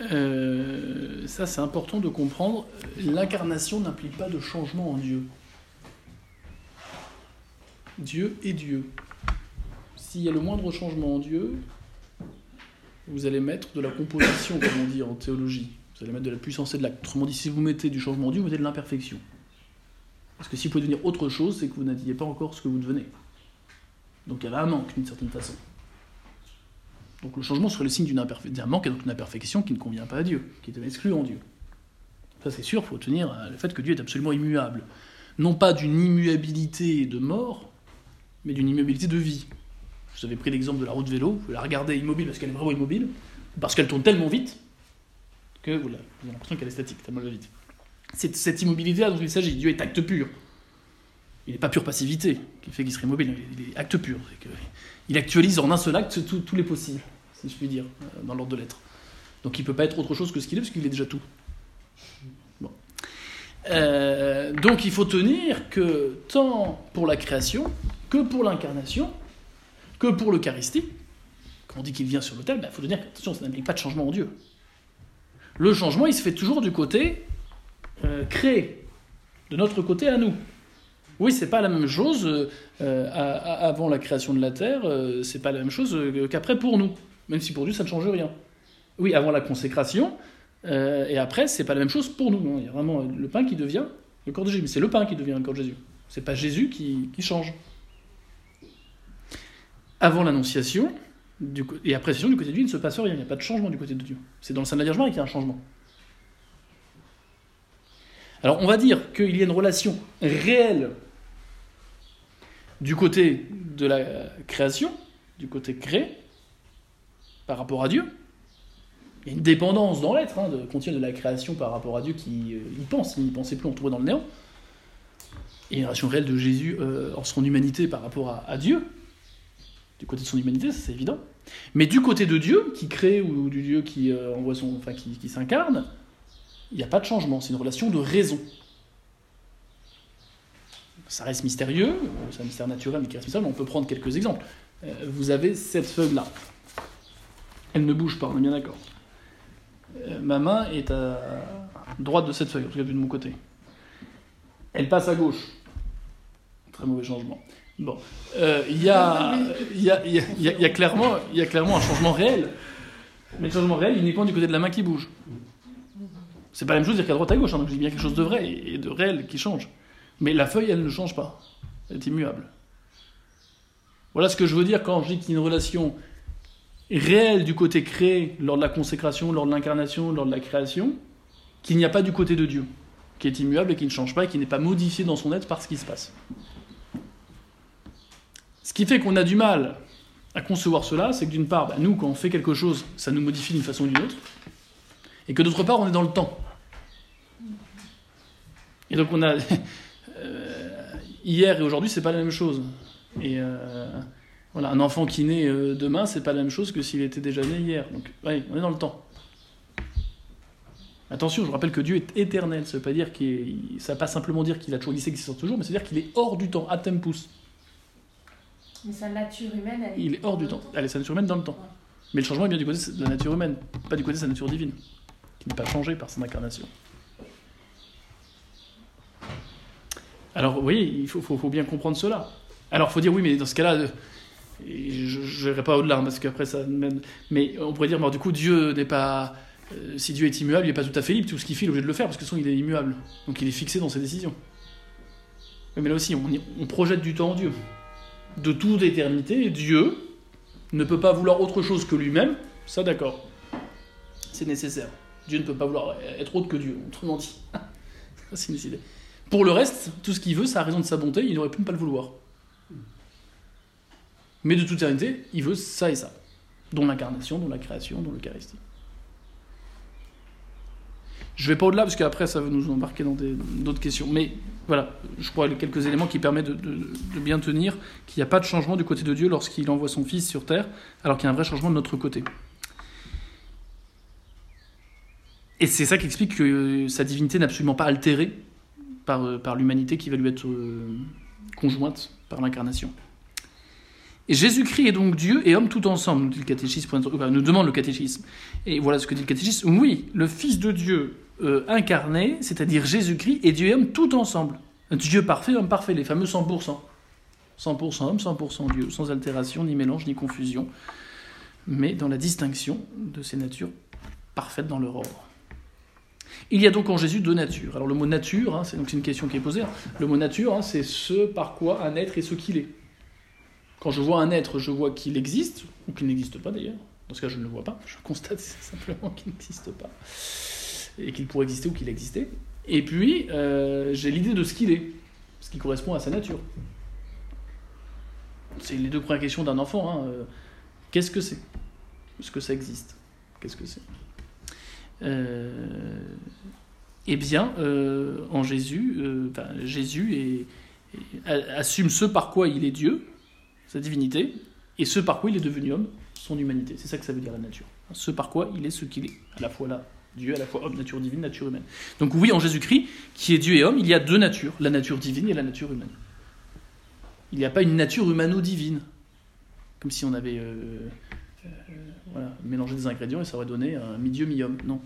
Speaker 1: Euh, ça, c'est important de comprendre. L'incarnation n'implique pas de changement en Dieu. Dieu est Dieu. S'il y a le moindre changement en Dieu, vous allez mettre de la composition, comme on dit en théologie. Vous allez mettre de la puissance et de l'acte. Autrement dit, si vous mettez du changement Dieu, vous mettez de l'imperfection. Parce que si vous pouvez devenir autre chose, c'est que vous n'aviez pas encore ce que vous devenez. Donc il y avait un manque d'une certaine façon. Donc le changement serait le signe d'un manque et donc d'une imperfection qui ne convient pas à Dieu, qui est exclu en Dieu. Ça c'est sûr, il faut tenir le fait que Dieu est absolument immuable. Non pas d'une immuabilité de mort, mais d'une immuabilité de vie. Vous avais pris l'exemple de la route vélo, vous la regardez immobile parce qu'elle est vraiment immobile, parce qu'elle tourne tellement vite que vous avez l'impression qu'elle est statique, tellement vite. C'est cette immobilité dont il s'agit. Dieu est acte pur. Il n'est pas pure passivité qui fait qu'il serait mobile, il est acte pur. il actualise en un seul acte tous les possibles, si je puis dire, euh, dans l'ordre de l'être. Donc il ne peut pas être autre chose que ce qu'il est, parce qu'il est déjà tout. Euh, donc il faut tenir que tant pour la création, que pour l'incarnation, que pour l'Eucharistie, quand on dit qu'il vient sur l'autel, il ben, faut tenir que attention, ça n'implique pas de changement en Dieu. Le changement, il se fait toujours du côté euh, créé, de notre côté à nous. Oui, c'est pas la même chose euh, avant la création de la terre, euh, c'est pas la même chose qu'après pour nous, même si pour Dieu ça ne change rien. Oui, avant la consécration, et après, c'est pas la même chose pour nous. Il y a vraiment le pain qui devient le corps de Jésus, mais c'est le pain qui devient le corps de Jésus. C'est pas Jésus qui, change. Avant l'annonciation, et après du côté de Dieu, il ne se passe rien, il n'y a pas de changement du côté de Dieu. C'est dans le sein de Vierge Marie qu'il y a un changement. Alors on va dire qu'il y a une relation réelle du côté de la création, du côté créé, par rapport à Dieu. Il y a une dépendance dans l'être, hein, de, de la création par rapport à Dieu qui euh, pense, il n'y pensait plus, on trouvait dans le néant. Et une relation réelle de Jésus euh, en son humanité par rapport à Dieu, Du côté de son humanité, c'est évident. Mais du côté de Dieu, qui crée, ou du Dieu qui euh, envoie son, enfin, qui, qui s'incarne, il n'y a pas de changement. C'est une relation de raison. Ça reste mystérieux, euh, c'est un mystère naturel, mais qui reste mystérieux, on peut prendre quelques exemples. Euh, vous avez cette feuille-là. Elle ne bouge pas, on est bien d'accord. Euh, ma main est à droite de cette feuille, en tout cas de mon côté. Elle passe à gauche. Très mauvais changement. Bon. Il y, a, clairement, un changement réel. Mais le changement réel, uniquement du côté de la main qui bouge. C'est pas la même chose dire qu'à droite à gauche, hein, donc dis bien quelque chose de vrai et de réel qui change. Mais la feuille, elle ne change pas. Elle est immuable. Voilà ce que je veux dire quand je dis qu'il y a une relation réelle du côté créé lors de la consécration, lors de l'incarnation, lors de la création, qu'il n'y a pas du côté de Dieu, qui est immuable et qui ne change pas et qui n'est pas modifié dans son être par ce qui se passe. Ce qui fait qu'on a du mal à concevoir cela, c'est que d'une part, bah, nous, quand on fait quelque chose, ça nous modifie d'une façon ou d'une autre, et que d'autre part, on est dans le temps. Et donc on a [LAUGHS] hier et aujourd'hui, c'est pas la même chose. Et euh, voilà, un enfant qui naît euh, demain, c'est pas la même chose que s'il était déjà né hier. Donc, ouais, on est dans le temps. Attention, je vous rappelle que Dieu est éternel. Ça veut pas dire qu'il est- ça veut pas simplement dire qu'il a toujours existé, qu'il existera toujours, mais c'est dire qu'il est hors du temps, à tempus.
Speaker 2: Mais sa nature humaine, elle
Speaker 1: Il est hors du temps. Elle est sa nature humaine dans le temps. Mais le changement est bien du côté de la nature humaine, pas du côté de sa nature divine, qui n'est pas changée par son incarnation. Alors, vous voyez, il faut, bien comprendre cela. Alors, il faut dire, oui, mais dans ce cas-là, euh, je n'irai pas au-delà, hein, parce qu'après ça mène... Mais on pourrait dire, bon, du coup, Dieu n'est pas... euh, si Dieu est immuable, il n'est pas tout à fait libre, tout ce qu'il fait, il est obligé de le faire, parce que sinon, il est immuable. Donc, il est fixé dans ses décisions. Mais là aussi, on projette du temps en Dieu. De toute éternité, Dieu ne peut pas vouloir autre chose que lui-même, ça d'accord. C'est nécessaire. Dieu ne peut pas vouloir être autre que Dieu, autrement dit. [LAUGHS] c'est une idée. Pour le reste, tout ce qu'il veut, ça a raison de sa bonté, il aurait pu ne pas le vouloir. Mais de toute éternité, il veut ça et ça. Dont l'incarnation, dont la création, dont l'Eucharistie. Je vais pas au-delà, parce qu'après, ça va nous embarquer dans d'autres questions. Mais voilà, je crois quelques éléments qui permettent de, de- de bien tenir qu'il n'y a pas de changement du côté de Dieu lorsqu'il envoie son Fils sur terre, alors qu'il y a un vrai changement de notre côté. Et c'est ça qui explique que euh, sa divinité n'est absolument pas altérée par, euh, par l'humanité qui va lui être euh, conjointe par l'incarnation. Et Jésus-Christ est donc Dieu et homme tout ensemble, nous dit le catéchisme, nous demande le catéchisme. Et voilà ce que dit le catéchisme. Oui, le Fils de Dieu euh, incarné, c'est-à-dire Jésus-Christ, est Dieu et homme tout ensemble. Dieu parfait, homme parfait, les fameux 100%. 100% homme, 100% Dieu, sans altération, ni mélange, ni confusion, mais dans la distinction de ces natures parfaites dans leur ordre. Il y a donc en Jésus deux natures. Alors le mot nature, hein, c'est donc une question qui est posée. hein. Le mot nature, hein, c'est ce par quoi un être est ce qu'il est. Quand je vois un être, je vois qu'il existe, ou qu'il n'existe pas d'ailleurs. Dans ce cas, je ne le vois pas. Je constate [LAUGHS] simplement qu'il n'existe pas. Et qu'il pourrait exister ou qu'il existait. Et puis, euh, j'ai l'idée de ce qu'il est, ce qui correspond à sa nature. C'est les deux premières questions d'un enfant. Euh, Qu'est-ce que c'est? Est-ce que ça existe? Qu'est-ce que c'est? Eh bien, euh, en Jésus, euh, Jésus assume ce par quoi il est Dieu, sa divinité, et ce par quoi il est devenu homme, son humanité. C'est ça que ça veut dire la nature. Ce par quoi il est ce qu'il est, à la fois là, Dieu, à la fois homme, nature divine, nature humaine. Donc oui, en Jésus-Christ, qui est Dieu et homme, il y a deux natures, la nature divine et la nature humaine. Il n'y a pas une nature humano-divine, comme si on avait euh, euh, mélangé des ingrédients et ça aurait donné un mi-dieu, mi-homme. Non.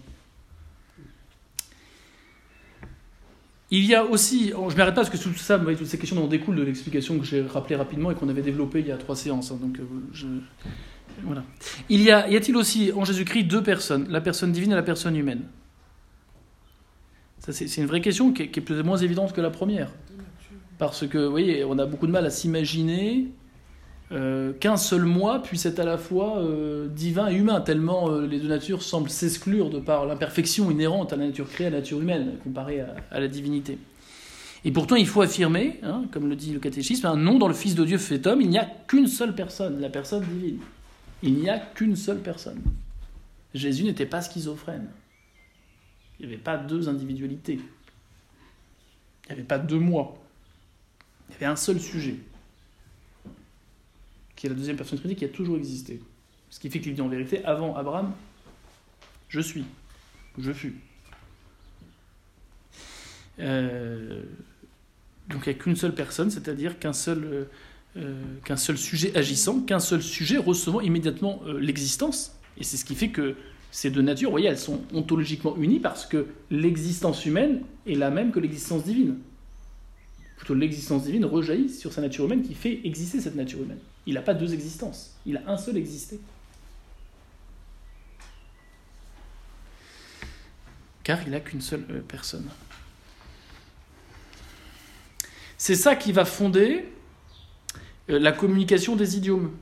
Speaker 1: Il y a aussi, oh, je m'arrête pas parce que tout ça, toutes ces questions en découlent de l'explication que j'ai rappelée rapidement et qu'on avait développée il y a trois séances. hein, donc, euh, voilà. Il y a, y a-t-il aussi en Jésus-Christ deux personnes, la personne divine et la personne humaine? Ça, c'est, c'est une vraie question qui est, qui est peut-être moins évidente que la première. Parce que, vous voyez, on a beaucoup de mal à s'imaginer euh, qu'un seul moi puisse être à la fois euh, divin et humain, tellement euh, les deux natures semblent s'exclure de par l'imperfection inhérente à la nature créée, à la nature humaine, comparée à, la divinité. Et pourtant, il faut affirmer, hein, comme le dit le catéchisme, un nom dans le Fils de Dieu fait homme, il n'y a qu'une seule personne, la personne divine. Il n'y a qu'une seule personne. Jésus n'était pas schizophrène. Il n'y avait pas deux individualités. Il n'y avait pas deux moi. Il y avait un seul sujet qui est la deuxième personne Trinité, qui a toujours existé. Ce qui fait qu'il dit en vérité, avant Abraham, je suis, je fus. Euh, donc il n'y a qu'une seule personne, c'est-à-dire qu'un seul, euh, euh, seul sujet agissant, qu'un seul sujet recevant immédiatement l'existence. Et c'est ce qui fait que ces deux natures, vous voyez, elles sont ontologiquement unies parce que l'existence humaine est la même que l'existence divine. Plutôt l'existence divine rejaillit sur sa nature humaine qui fait exister cette nature humaine. Il n'a pas deux existences, il a un seul existé. Car il n'a qu'une seule personne. C'est ça qui va fonder euh, la communication des idiomes.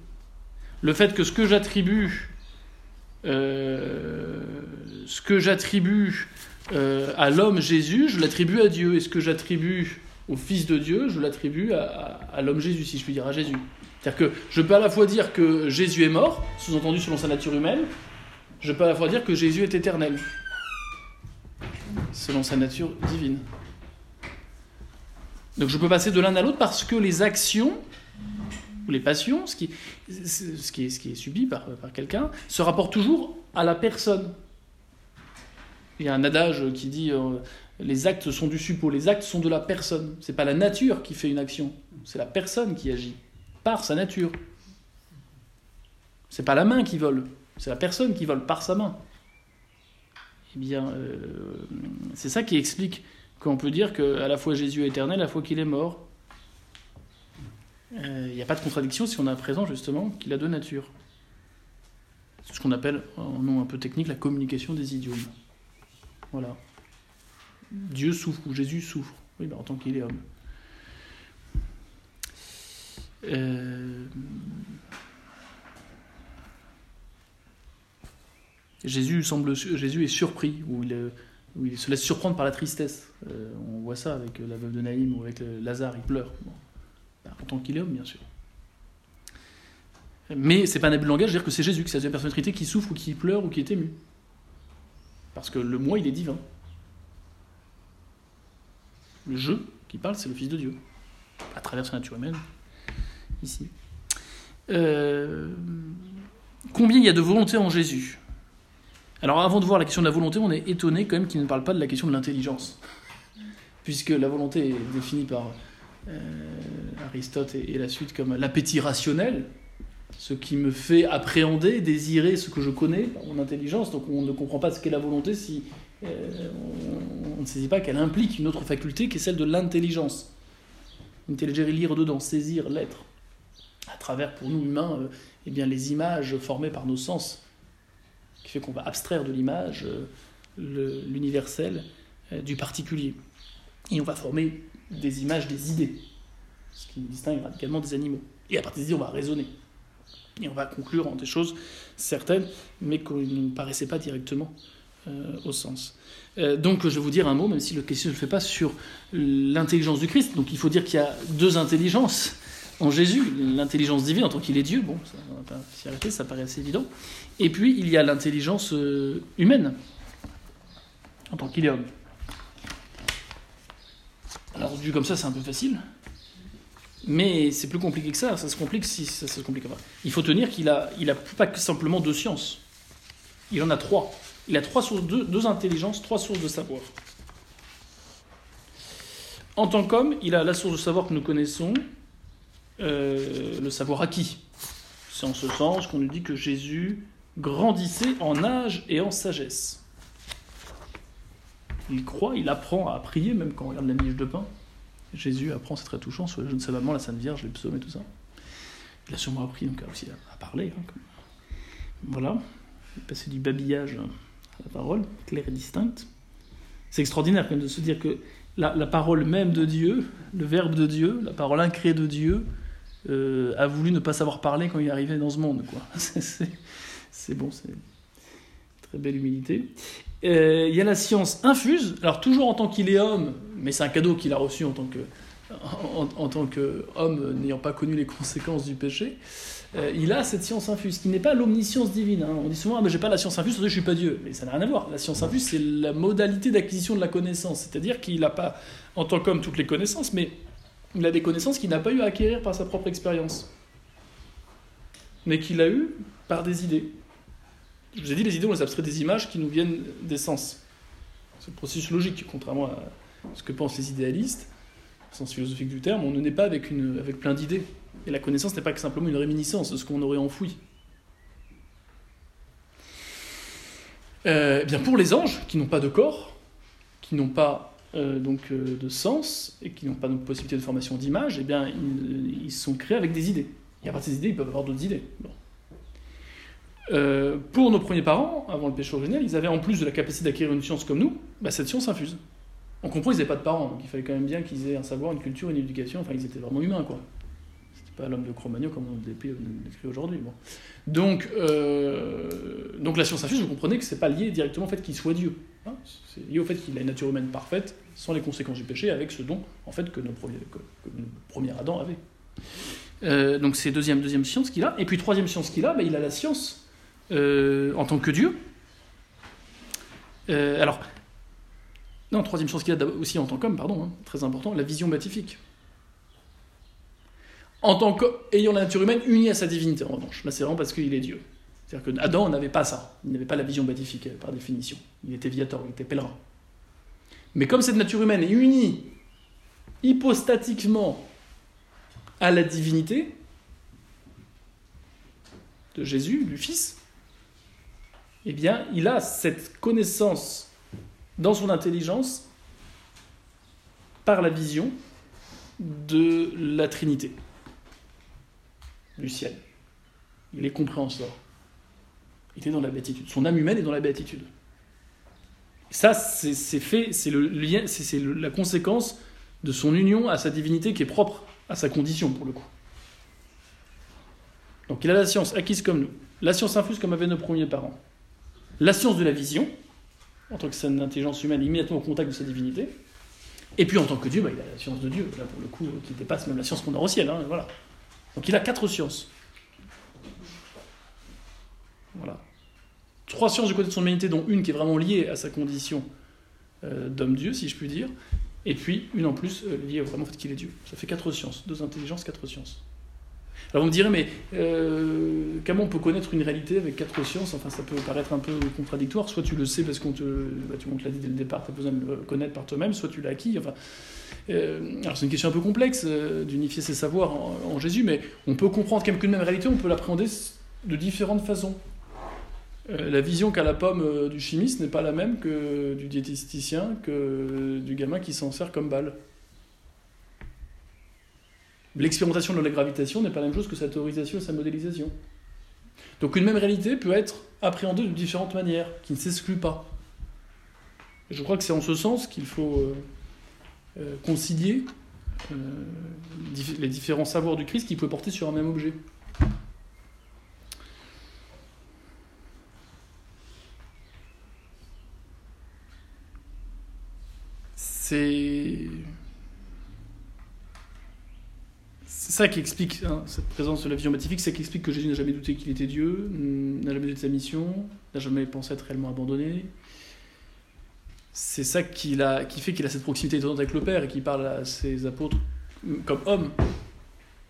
Speaker 1: Le fait que ce que j'attribue, euh, ce que j'attribue euh, à l'homme Jésus, je l'attribue à Dieu, et ce que j'attribue au Fils de Dieu, je l'attribue à, l'homme Jésus, si je puis dire, à Jésus. C'est-à-dire que je peux à la fois dire que Jésus est mort, sous-entendu selon sa nature humaine, je peux à la fois dire que Jésus est éternel, selon sa nature divine. Donc je peux passer de l'un à l'autre parce que les actions ou les passions, ce qui, est, subi par, par quelqu'un, se rapportent toujours à la personne. Il y a un adage qui dit euh, les actes sont du suppôt, les actes sont de la personne. C'est pas la nature qui fait une action, c'est la personne qui agit par sa nature. C'est pas la main qui vole, c'est la personne qui vole par sa main. Eh bien, euh, c'est ça qui explique qu'on peut dire qu'à la fois Jésus est éternel, à la fois qu'il est mort. Il euh, n'y a pas de contradiction si on a présent justement qu'il a deux natures. C'est ce qu'on appelle, en nom un peu technique, la communication des idiomes. Voilà. Dieu souffre ou Jésus souffre, oui, ben, en tant qu'il est homme. Euh, Jésus semble, Jésus est surpris ou il il se laisse surprendre par la tristesse. Euh, on voit ça avec la veuve de Naïm ou avec Lazare, il pleure. Bah, en tant qu'il est homme, bien sûr. Mais c'est pas un abus de langage dire que c'est Jésus, que c'est la deuxième personne qui souffre ou qui pleure ou qui est ému. Parce que le moi, il est divin. Le je qui parle, c'est le Fils de Dieu, à travers sa nature humaine, ici. Euh, combien il y a de volonté en Jésus? Alors avant de voir la question de la volonté, on est étonné quand même qu'il ne parle pas de la question de l'intelligence. Puisque la volonté est définie par euh, Aristote et, la suite comme l'appétit rationnel, ce qui me fait appréhender, désirer ce que je connais mon intelligence. Donc on ne comprend pas ce qu'est la volonté si euh, on, ne saisit pas qu'elle implique une autre faculté qui est celle de l'intelligence. Intelligere lire dedans, saisir l'être. À travers, pour nous humains, euh, eh bien, les images formées par nos sens qui fait qu'on va abstraire de l'image euh, l'universel euh, du particulier. Et on va former des images, des idées, ce qui distingue radicalement des animaux. Et à partir des idées, on va raisonner. Et on va conclure en des choses certaines, mais qui ne paraissaient pas directement au sens. donc je vais vous dire un mot, même si le question ne le fait pas, sur l'intelligence du Christ. Donc il faut dire qu'il y a deux intelligences en Jésus, l'intelligence divine en tant qu'il est Dieu, bon, ça, on va pas s'y arrêter, ça paraît assez évident. Et puis il y a l'intelligence euh, humaine en tant qu'il est homme. Alors Dieu comme ça, c'est un peu facile, mais c'est plus compliqué que ça. Ça se complique si ça se complique pas. Il faut tenir qu'il a, a pas que simplement deux sciences. Il en a trois. Il a trois sources, deux, deux intelligences, trois sources de savoir. En tant qu'homme, il a la source de savoir que nous connaissons, euh, le savoir acquis. C'est en ce sens qu'on nous dit que Jésus grandissait en âge et en sagesse. Il croit, il apprend à prier, même quand on regarde la miche de pain. Jésus apprend, c'est très touchant, sur le jeune sa maman, la Sainte Vierge, les psaumes et tout ça. Il a sûrement appris donc aussi à, parler. Hein, voilà. Il passé du babillage à la parole, claire et distincte. C'est extraordinaire quand même de se dire que la, la, parole même de Dieu, le Verbe de Dieu, la parole incrée de Dieu, euh, a voulu ne pas savoir parler quand il arrivé dans ce monde. Quoi. [LAUGHS] c'est, bon, c'est très belle humilité. Euh, il y a la science infuse, alors toujours en tant qu'il est homme, mais c'est un cadeau qu'il a reçu en tant que en, tant qu'homme n'ayant pas connu les conséquences du péché, euh, il a cette science infuse, qui n'est pas l'omniscience divine. Hein. On dit souvent, ah, mais j'ai pas la science infuse, je suis pas Dieu. Mais ça n'a rien à voir. La science infuse, c'est la modalité d'acquisition de la connaissance. C'est-à-dire qu'il n'a pas, en tant qu'homme, toutes les connaissances, mais il a des connaissances qu'il n'a pas eu à acquérir par sa propre expérience. mais qu'il a eu par des idées. Je vous ai dit, les idées, on les abstrait des images qui nous viennent des sens. C'est le processus logique, contrairement à ce que pensent les idéalistes, au sens philosophique du terme, on ne naît pas avec, plein d'idées. Et la connaissance n'est pas simplement une réminiscence de ce qu'on aurait enfoui. Euh, bien pour les anges, qui n'ont pas de corps, qui n'ont pas euh, donc, euh, de sens et qui n'ont pas de possibilité de formation d'image, eh bien, ils, ils, sont créés avec des idées. Et à partir ces idées, ils peuvent avoir d'autres idées. Euh, pour nos premiers parents, avant le péché originel, ils avaient en plus de la capacité d'acquérir une science comme nous, bah, cette science infuse. On comprend qu'ils n'avaient pas de parents, donc il fallait quand même bien qu'ils aient un savoir, une culture, une éducation, enfin ils étaient vraiment humains, quoi. C'était pas l'homme de Cro-Magnon comme on le décrit aujourd'hui. Bon. Donc, euh, donc la science infuse, vous comprenez que c'est pas lié directement au fait qu'il soit Dieu. Hein c'est lié au fait qu'il a une nature humaine parfaite, sans les conséquences du péché, avec ce don, en fait, que nos premiers, premiers Adam avait. Euh, donc c'est deuxième, deuxième science qu'il a. Et puis troisième science qu'il a, bah, il a la science euh, en tant que Dieu. Euh, alors, non, troisième chose qu'il a aussi en tant qu'homme, pardon, hein, très important, la vision béatifique. En tant qu'ayant la nature humaine unie à sa divinité, en revanche. Là, c'est vraiment parce qu'il est Dieu. C'est-à-dire que Adam n'avait pas ça. Il n'avait pas la vision béatifique, euh, par définition. Il était viator, il était pèlerin. Mais comme cette nature humaine est unie hypostatiquement à la divinité de Jésus, du Fils, eh bien, il a cette connaissance dans son intelligence par la vision de la Trinité, du ciel. Il est compréhenseur. Il est dans la béatitude. Son âme humaine est dans la béatitude. ça, c'est fait, c'est le lien, c'est la conséquence de son union à sa divinité qui est propre à sa condition, pour le coup. Donc il a la science acquise comme nous, la science infuse comme avaient nos premiers parents, la science de la vision, en tant que c'est une intelligence humaine immédiatement au contact de sa divinité, et puis en tant que Dieu, bah, il a la science de Dieu, là pour le coup, qui dépasse même la science qu'on a au ciel. Hein, voilà. Donc il a quatre sciences. Voilà. Trois sciences du côté de son humanité, dont une qui est vraiment liée à sa condition euh, d'homme-dieu, si je puis dire, et puis une en plus euh, liée vraiment au fait qu'il est Dieu. Ça fait quatre sciences, deux intelligences, quatre sciences. Alors vous me direz, mais euh, comment on peut connaître une réalité avec quatre sciences? Enfin, ça peut paraître un peu contradictoire. Soit tu le sais parce qu'on te, bah, tu te l'a dit dès le départ, tu as besoin de le connaître par toi-même, soit tu l'as acquis. Enfin, alors c'est une question un peu complexe d'unifier ces savoirs en, en, Jésus, mais on peut comprendre qu'une même réalité, on peut l'appréhender de différentes façons. Euh, la vision qu'a la pomme euh, du chimiste n'est pas la même que du diététicien, que du gamin qui s'en sert comme balle. L'expérimentation de la gravitation n'est pas la même chose que sa théorisation et sa modélisation. Donc une même réalité peut être appréhendée de différentes manières, qui ne s'excluent pas. Je crois que c'est en ce sens qu'il faut euh, concilier les différents savoirs du Christ qui peuvent porter sur un même objet. C'est c'est ça qui explique hein, cette présence de la vision béatifique, c'est qui explique que Jésus n'a jamais douté qu'il était Dieu, n'a jamais douté de sa mission, n'a jamais pensé être réellement abandonné. C'est ça qui, qui fait qu'il a cette proximité étonnante avec le Père et qu'il parle à ses apôtres comme homme.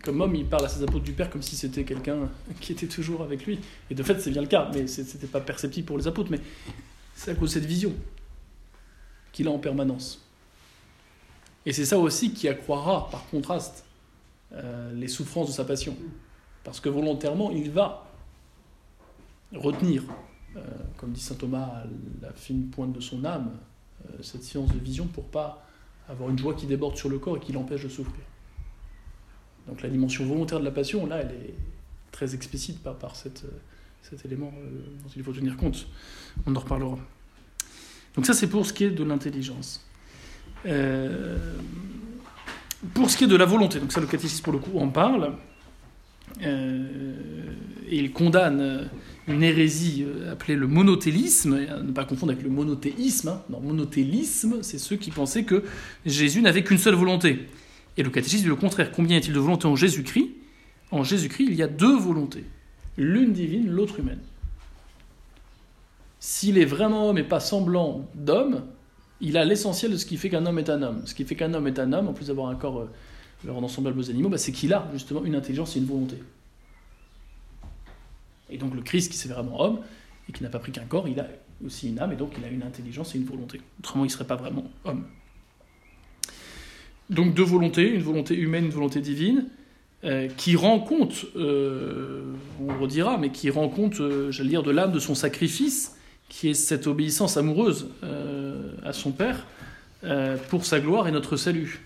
Speaker 1: Comme homme, il parle à ses apôtres du Père comme si c'était quelqu'un [LAUGHS] qui était toujours avec lui. Et de fait, c'est bien le cas, mais c'était pas perceptible pour les apôtres. Mais c'est à cause de cette vision qu'il a en permanence. Et c'est ça aussi qui accroira, par contraste, euh, les souffrances de sa passion. Parce que volontairement, il va retenir, euh, comme dit saint Thomas, la fine pointe de son âme, euh, cette science de vision pour pas avoir une joie qui déborde sur le corps et qui l'empêche de souffrir. Donc la dimension volontaire de la passion, là, elle est très explicite par, par cette, cet élément dont il faut tenir compte. On en reparlera. Donc ça, c'est pour ce qui est de l'intelligence. Euh, pour ce qui est de la volonté, donc ça le catéchisme pour le coup en parle, euh, et il condamne une hérésie appelée le monothélisme, à ne pas confondre avec le monothéisme. Hein. Non, monothélisme, c'est ceux qui pensaient que Jésus n'avait qu'une seule volonté. Et le catéchisme dit le contraire. Combien y a-t-il de volonté en Jésus-Christ? En Jésus-Christ, il y a deux volontés. L'une divine, l'autre humaine. S'il est vraiment homme et pas semblant d'homme, il a l'essentiel de ce qui fait qu'un homme est un homme. Ce qui fait qu'un homme est un homme, en plus d'avoir un corps euh, le rendant semblable aux animaux, bah, c'est qu'il a justement une intelligence et une volonté. Et donc le Christ qui s'est vraiment homme et qui n'a pas pris qu'un corps, il a aussi une âme et donc il a une intelligence et une volonté. Autrement, il ne serait pas vraiment homme. Donc deux volontés, une volonté humaine, une volonté divine, euh, qui rend compte, euh, on redira, mais qui rend compte, euh, j'allais dire, de l'âme de son sacrifice, qui est cette obéissance amoureuse à son Père pour sa gloire et notre salut.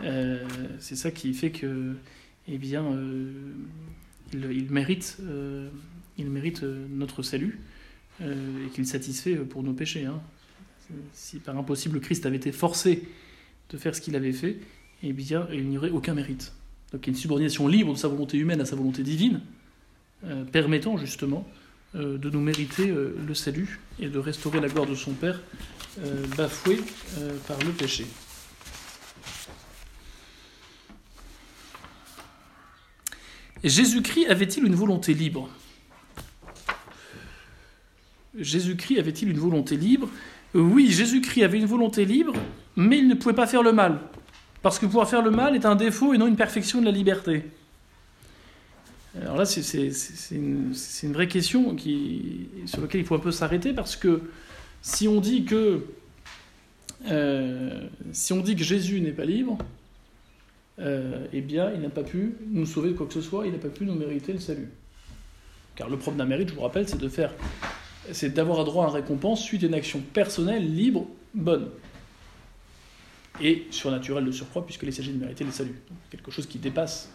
Speaker 1: C'est ça qui fait que, eh bien, il, mérite, notre salut et qu'il satisfait pour nos péchés. Hein. Si par impossible Christ avait été forcé de faire ce qu'il avait fait, eh bien, il n'y aurait aucun mérite. Donc il y a une subordination libre de sa volonté humaine à sa volonté divine, euh, permettant justement euh, de nous mériter euh, le salut et de restaurer la gloire de son Père, bafoué par le péché. Jésus-Christ avait-il une volonté libre? Jésus-Christ avait-il une volonté libre? Oui, Jésus-Christ avait une volonté libre, mais il ne pouvait pas faire le mal. Parce que pouvoir faire le mal est un défaut et non une perfection de la liberté. Alors là, c'est une, vraie question sur laquelle il faut un peu s'arrêter parce que si on dit que, euh, si on dit que Jésus n'est pas libre, euh, eh bien, il n'a pas pu nous sauver de quoi que ce soit, il n'a pas pu nous mériter le salut. Car le propre d'un mérite, je vous rappelle, c'est de faire, c'est d'avoir droit à une récompense suite à une action personnelle, libre, bonne et surnaturel de surcroît, puisqu'il s'agit de mériter le salut. quelque chose qui dépasse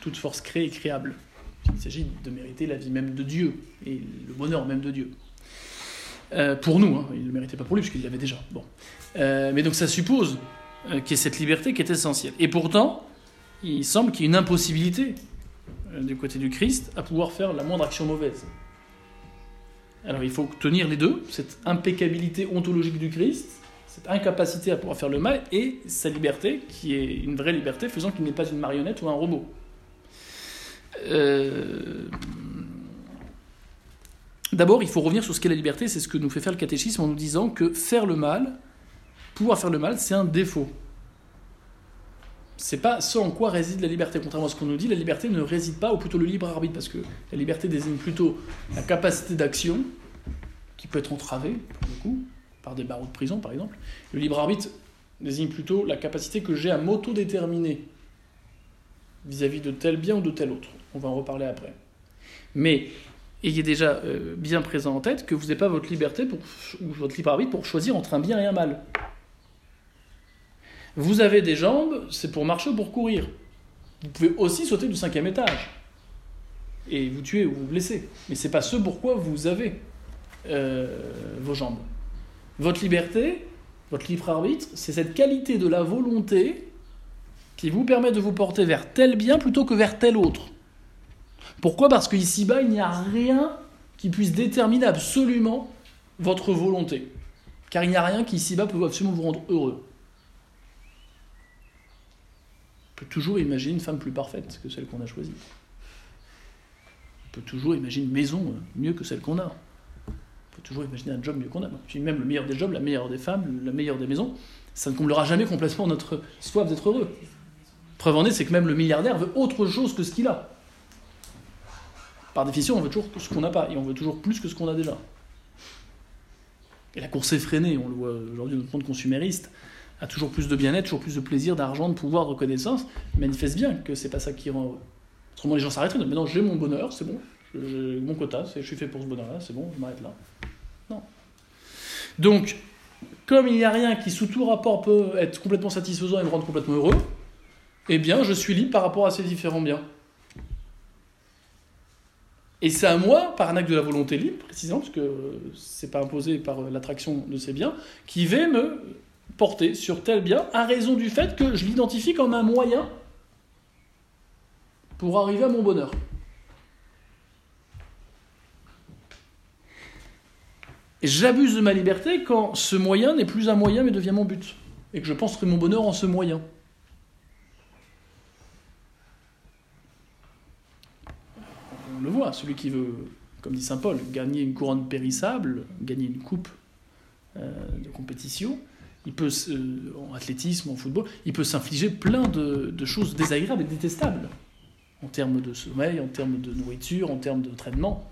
Speaker 1: toute force créée et créable. Il s'agit de mériter la vie même de Dieu et le bonheur même de Dieu. Euh, pour nous, hein, il ne le méritait pas pour lui, puisqu'il l'avait déjà. Bon. Euh, mais donc ça suppose euh, qu'il y ait cette liberté qui est essentielle. Et pourtant, il semble qu'il y ait une impossibilité du côté du Christ à pouvoir faire la moindre action mauvaise. Alors il faut tenir les deux, cette impeccabilité ontologique du Christ cette incapacité à pouvoir faire le mal et sa liberté, qui est une vraie liberté, faisant qu'il n'est pas une marionnette ou un robot. Euh, d'abord, il faut revenir sur ce qu'est la liberté, c'est ce que nous fait faire le catéchisme en nous disant que faire le mal, pouvoir faire le mal, c'est un défaut. C'est pas ce en quoi réside la liberté. Contrairement à ce qu'on nous dit, la liberté ne réside pas, ou plutôt le libre arbitre, parce que la liberté désigne plutôt la capacité d'action, qui peut être entravée, pour le coup, par des barreaux de prison, par exemple. Le libre arbitre désigne plutôt la capacité que j'ai à m'auto-déterminer vis-à-vis de tel bien ou de tel autre. On va en reparler après. Mais ayez déjà euh, bien présent en tête que vous n'avez pas votre liberté pour, ou votre libre arbitre pour choisir entre un bien et un mal. Vous avez des jambes, c'est pour marcher ou pour courir. Vous pouvez aussi sauter du cinquième étage et vous tuer ou vous blesser. Mais c'est pas ce pourquoi vous avez euh, vos jambes. Votre liberté, votre libre arbitre, c'est cette qualité de la volonté qui vous permet de vous porter vers tel bien plutôt que vers tel autre. Pourquoi? Parce qu'ici-bas, il n'y a rien qui puisse déterminer absolument votre volonté. Car il n'y a rien qui ici-bas peut absolument vous rendre heureux. On peut toujours imaginer une femme plus parfaite que celle qu'on a choisie. On peut toujours imaginer une maison mieux que celle qu'on a peut toujours imaginer un job mieux qu'on a. Même le meilleur des jobs, la meilleure des femmes, la meilleure des maisons, ça ne comblera jamais complètement notre soif d'être heureux. Preuve en est, c'est que même le milliardaire veut autre chose que ce qu'il a. Par définition, on veut toujours ce qu'on n'a pas, et on veut toujours plus que ce qu'on a déjà. Et la course effrénée, on le voit aujourd'hui dans notre monde consumériste, a toujours plus de bien-être, toujours plus de plaisir, d'argent, de pouvoir, de reconnaissance, manifeste bien que c'est pas ça qui rend heureux. Autrement, les gens s'arrêteraient, mais non, j'ai mon bonheur, c'est bon, j'ai mon quota, je suis fait pour ce bonheur-là, c'est bon, je m'arrête là. Non. Donc, comme il n'y a rien qui, sous tout rapport, peut être complètement satisfaisant et me rendre complètement heureux, eh bien, je suis libre par rapport à ces différents biens. Et c'est à moi, par un acte de la volonté libre, précisément, parce que c'est pas imposé par l'attraction de ces biens, qui vais me porter sur tel bien à raison du fait que je l'identifie comme un moyen pour arriver à mon bonheur. Et j'abuse de ma liberté quand ce moyen n'est plus un moyen mais devient mon but. Et que je pense que mon bonheur en ce moyen. On le celui qui veut, comme dit Saint Paul, gagner une couronne périssable, gagner une coupe euh, de compétition, il peut, en athlétisme, en football, il peut s'infliger plein de, choses désagréables et détestables. en termes de sommeil, en termes de nourriture, en termes de traitement.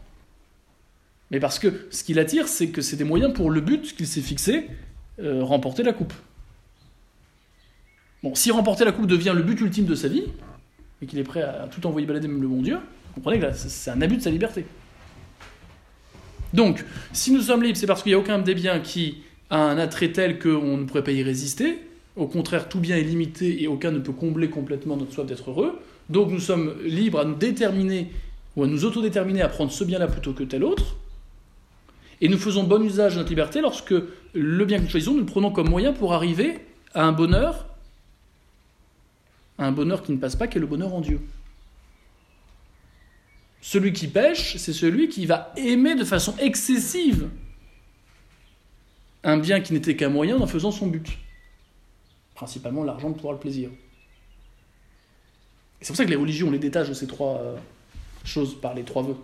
Speaker 1: Mais parce que ce qui l'attire, c'est que c'est des moyens pour le but qu'il s'est fixé, euh, remporter la coupe. Bon, si remporter la coupe devient le but ultime de sa vie, et qu'il est prêt à tout envoyer balader, même le bon Dieu, vous comprenez que c'est un abus de sa liberté. Donc, si nous sommes libres, c'est parce qu'il n'y a aucun des biens qui a un attrait tel qu'on ne pourrait pas y résister. Au contraire, tout bien est limité et aucun ne peut combler complètement notre soif d'être heureux. Donc nous sommes libres à nous déterminer ou à nous autodéterminer à prendre ce bien-là plutôt que tel autre. Et nous faisons bon usage de notre liberté lorsque le bien que nous choisissons, nous le prenons comme moyen pour arriver à un bonheur, à un bonheur qui ne passe pas, qui est le bonheur en Dieu. Celui qui pêche, c'est celui qui va aimer de façon excessive un bien qui n'était qu'un moyen en faisant son but. Principalement l'argent, pouvoir, le plaisir. c'est pour ça que les religions, on les détache de ces trois euh, choses par les trois vœux.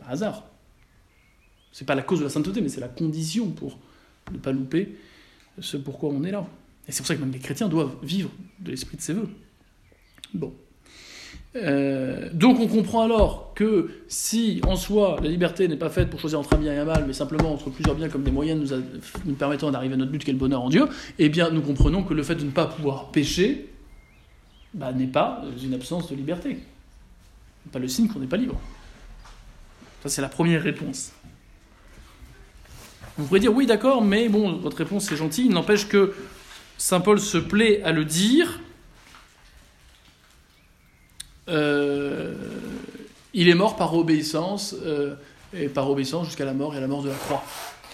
Speaker 1: Par hasard. C'est pas la cause de la sainteté, mais c'est la condition pour ne pas louper ce pourquoi on est là. Et c'est pour ça que même les chrétiens doivent vivre de l'esprit de ces vœux. Bon. Euh, donc on comprend alors que si en soi la liberté n'est pas faite pour choisir entre un bien et un mal, mais simplement entre plusieurs biens comme des moyens nous, permettant d'arriver à notre but qui est le bonheur en Dieu, eh bien nous comprenons que le fait de ne pas pouvoir pécher bah, n'est pas une absence de liberté. Pas le signe qu'on n'est pas libre. Ça c'est la première réponse. Vous pourrez dire oui d'accord, mais bon, votre réponse est gentille, il n'empêche que Saint Paul se plaît à le dire euh, il est mort par obéissance, euh, et par obéissance jusqu'à la mort et à la mort de la croix.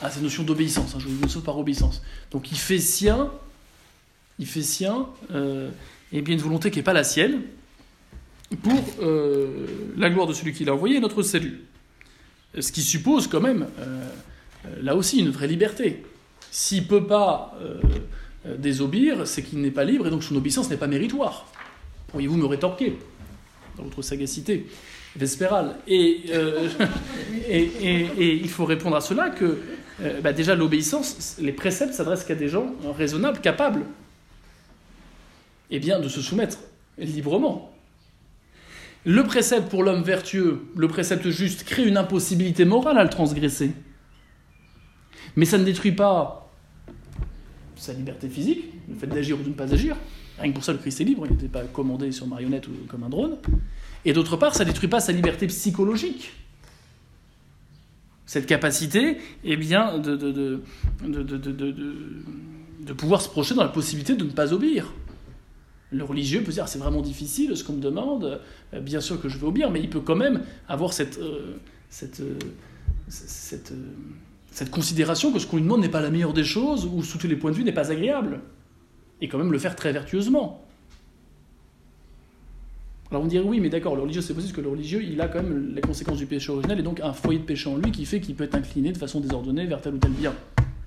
Speaker 1: Ah, cette notion d'obéissance, hein, je vous dis par obéissance. Donc il fait sien, il fait sien, euh, et bien une volonté qui n'est pas la sienne, pour la gloire de celui qui l'a envoyé notre salut. Ce qui suppose quand même, là aussi, une vraie liberté. S'il ne peut pas désobéir, c'est qu'il n'est pas libre, et donc son obéissance n'est pas méritoire. Pourriez-vous me rétorquer? Dans votre sagacité vespérale. Euh, [LAUGHS] et, il faut répondre à cela que euh, bah déjà l'obéissance, les préceptes s'adressent qu'à des gens raisonnables, capables, et bien de se soumettre librement. Le précepte pour l'homme vertueux, le précepte juste, crée une impossibilité morale à le transgresser. Mais ça ne détruit pas sa liberté physique, le fait d'agir ou de ne pas agir, Rien que pour ça, le Christ est libre, il n'était pas commandé sur marionnette ou comme un drone. Et d'autre part, ça ne détruit pas sa liberté psychologique. Cette capacité, eh bien, de, de, de, de, pouvoir se projeter dans la possibilité de ne pas obéir. Le religieux peut dire c'est vraiment difficile ce qu'on me demande, euh, bien sûr que je veux obéir, mais il peut quand même avoir cette, euh, cette, euh, cette considération que ce qu'on lui demande n'est pas la meilleure des choses ou sous tous les points de vue n'est pas agréable et quand même le faire très vertueusement. Alors on dirait oui, mais d'accord, le religieux c'est possible que le religieux il a quand même les conséquences du péché originel et donc un foyer de péché en lui qui fait qu'il peut être incliné de façon désordonnée vers tel ou tel bien.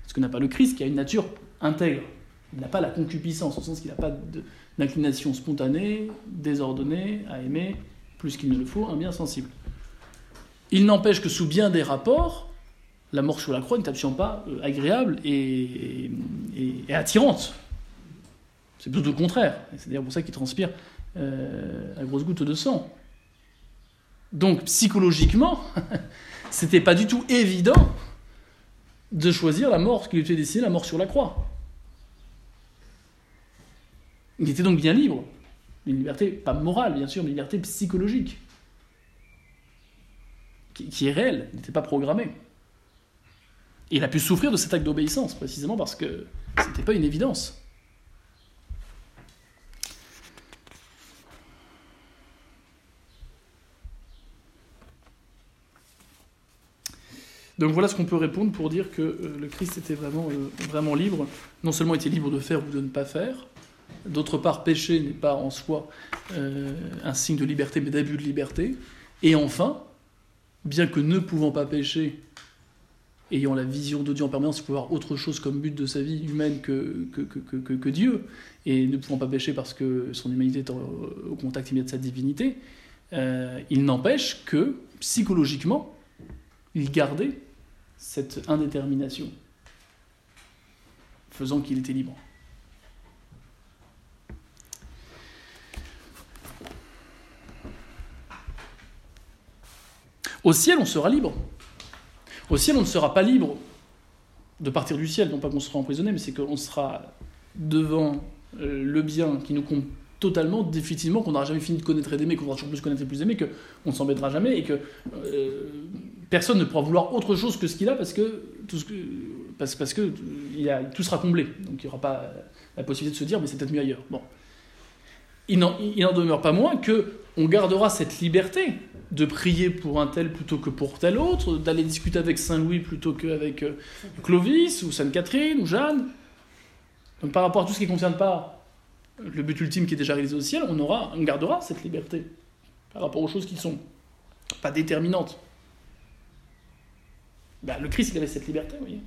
Speaker 1: Ce que n'a pas le Christ qui a une nature intègre. Il n'a pas la concupiscence, au sens qu'il n'a pas d'inclination spontanée, désordonnée, à aimer, plus qu'il ne le faut, un bien sensible. Il n'empêche que sous bien des rapports, la mort sur la croix n'est absolument pas euh, agréable et attirante. C'est plutôt le contraire. C'est d'ailleurs pour ça qu'il transpire euh, la grosse goutte de sang. Donc psychologiquement, [LAUGHS] c'était pas du tout évident de choisir la mort qui lui était destinée, la mort sur la croix. Il était donc bien libre. Une liberté, pas morale bien sûr, mais une liberté psychologique. Qui, qui est réelle, n'était pas programmée. Et il a pu souffrir de cet acte d'obéissance, précisément parce que c'était pas une évidence. Donc voilà ce qu'on peut répondre pour dire que euh, le Christ était vraiment, euh, libre. Non seulement était libre de faire ou de ne pas faire, d'autre part, péché n'est pas en soi euh, un signe de liberté, mais d'abus de liberté. Et enfin, bien que ne pouvant pas pécher, ayant la vision de Dieu en permanence, il peut avoir autre chose comme but de sa vie humaine que Dieu, et ne pouvant pas pécher parce que son humanité est au contact immédiat de sa divinité, il n'empêche que, psychologiquement, il gardait cette indétermination, faisant qu'il était libre. Au ciel, on sera libre. Au ciel, on ne sera pas libre de partir du ciel, non pas qu'on sera emprisonné, mais c'est qu'on sera devant euh, le bien qui nous compte totalement, définitivement, qu'on n'aura jamais fini de connaître et d'aimer, qu'on aura toujours plus connaître et plus aimer, qu'on ne s'embêtera jamais et que euh, personne ne pourra vouloir autre chose que ce qu'il a parce que tout, ce que, parce, parce que il a, tout sera comblé. Donc il n'y aura pas la possibilité de se dire, mais c'est peut-être mieux ailleurs. Bon. Il n'en demeure pas moins que on gardera cette liberté de prier pour un tel plutôt que pour tel autre, d'aller discuter avec Saint Louis plutôt qu'avec euh, Clovis ou Sainte Catherine ou Jeanne. Donc par rapport à tout ce qui ne concerne pas le but ultime qui est déjà réalisé au ciel, on, aura, on gardera cette liberté par rapport aux choses qui sont pas déterminantes. Ben, le Christ, avait cette liberté, vous voyez.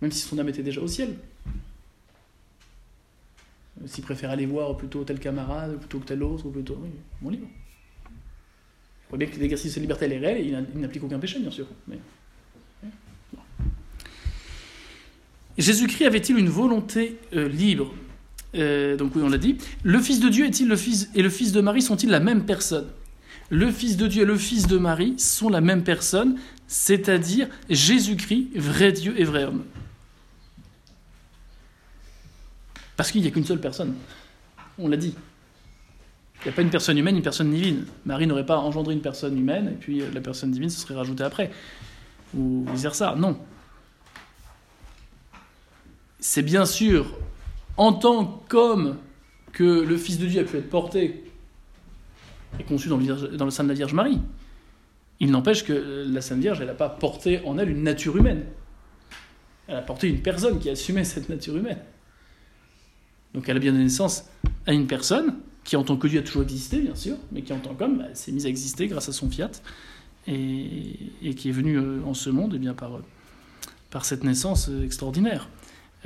Speaker 1: Même si son âme était déjà au ciel. S'il préfère aller voir plutôt tel camarade, plutôt que tel autre, ou plutôt. Oui, mon libre. Je crois bien que l'exercice de liberté, elle est réelle il n'applique aucun péché, bien sûr. Jésus-Christ avait-il une volonté euh, libre? Euh, Donc oui, on l'a dit. Le Fils de Dieu est-il le Fils et le Fils de Marie sont-ils la même personne? Le Fils de Dieu et le Fils de Marie sont la même personne, c'est-à-dire Jésus-Christ, vrai Dieu et vrai homme. Parce qu'il n'y a qu'une seule personne. On l'a dit. Il n'y a pas une personne humaine, une personne divine. Marie n'aurait pas engendré une personne humaine, et puis euh, la personne divine se serait rajoutée après. Ou vice-versa. Non. C'est bien sûr en tant qu'homme que le Fils de Dieu a pu être porté et conçu dans le, sein de la Vierge Marie. Il n'empêche que la Sainte Vierge, elle n'a pas porté en elle une nature humaine. Elle a porté une personne qui assumait cette nature humaine. Donc elle a bien donné naissance à une personne qui en tant que Dieu a toujours existé, bien sûr, mais qui en tant qu'homme s'est mise à exister grâce à son fiat et, qui est venue euh, en ce monde eh bien, par, par cette naissance euh, extraordinaire.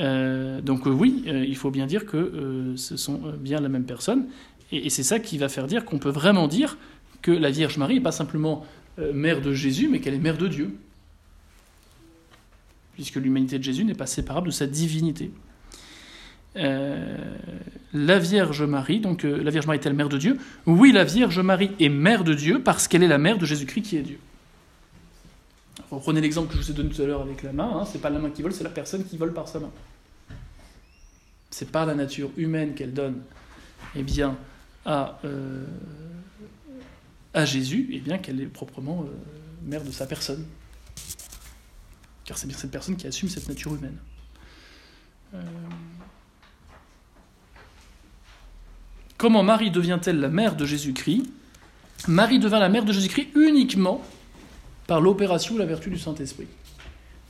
Speaker 1: Euh, donc oui, il faut bien dire que ce sont bien la même personne, et, c'est ça qui va faire dire qu'on peut vraiment dire que la Vierge Marie n'est pas simplement mère de Jésus, mais qu'elle est mère de Dieu, puisque l'humanité de Jésus n'est pas séparable de sa divinité. Euh, la Vierge Marie, donc euh, la Vierge Marie est-elle mère de Dieu? Oui, la Vierge Marie est mère de Dieu parce qu'elle est la mère de Jésus-Christ qui est Dieu. Reprenez l'exemple que je vous ai donné tout à l'heure avec la main, hein, c'est pas la main qui vole, c'est la personne qui vole par sa main. C'est pas la nature humaine qu'elle donne eh bien, à, euh, à Jésus, eh bien qu'elle est proprement mère de sa personne. Car c'est bien cette personne qui assume cette nature humaine. Comment Marie devient-elle la mère de Jésus-Christ? Marie devint la mère de Jésus-Christ uniquement par l'opération ou la vertu du Saint-Esprit.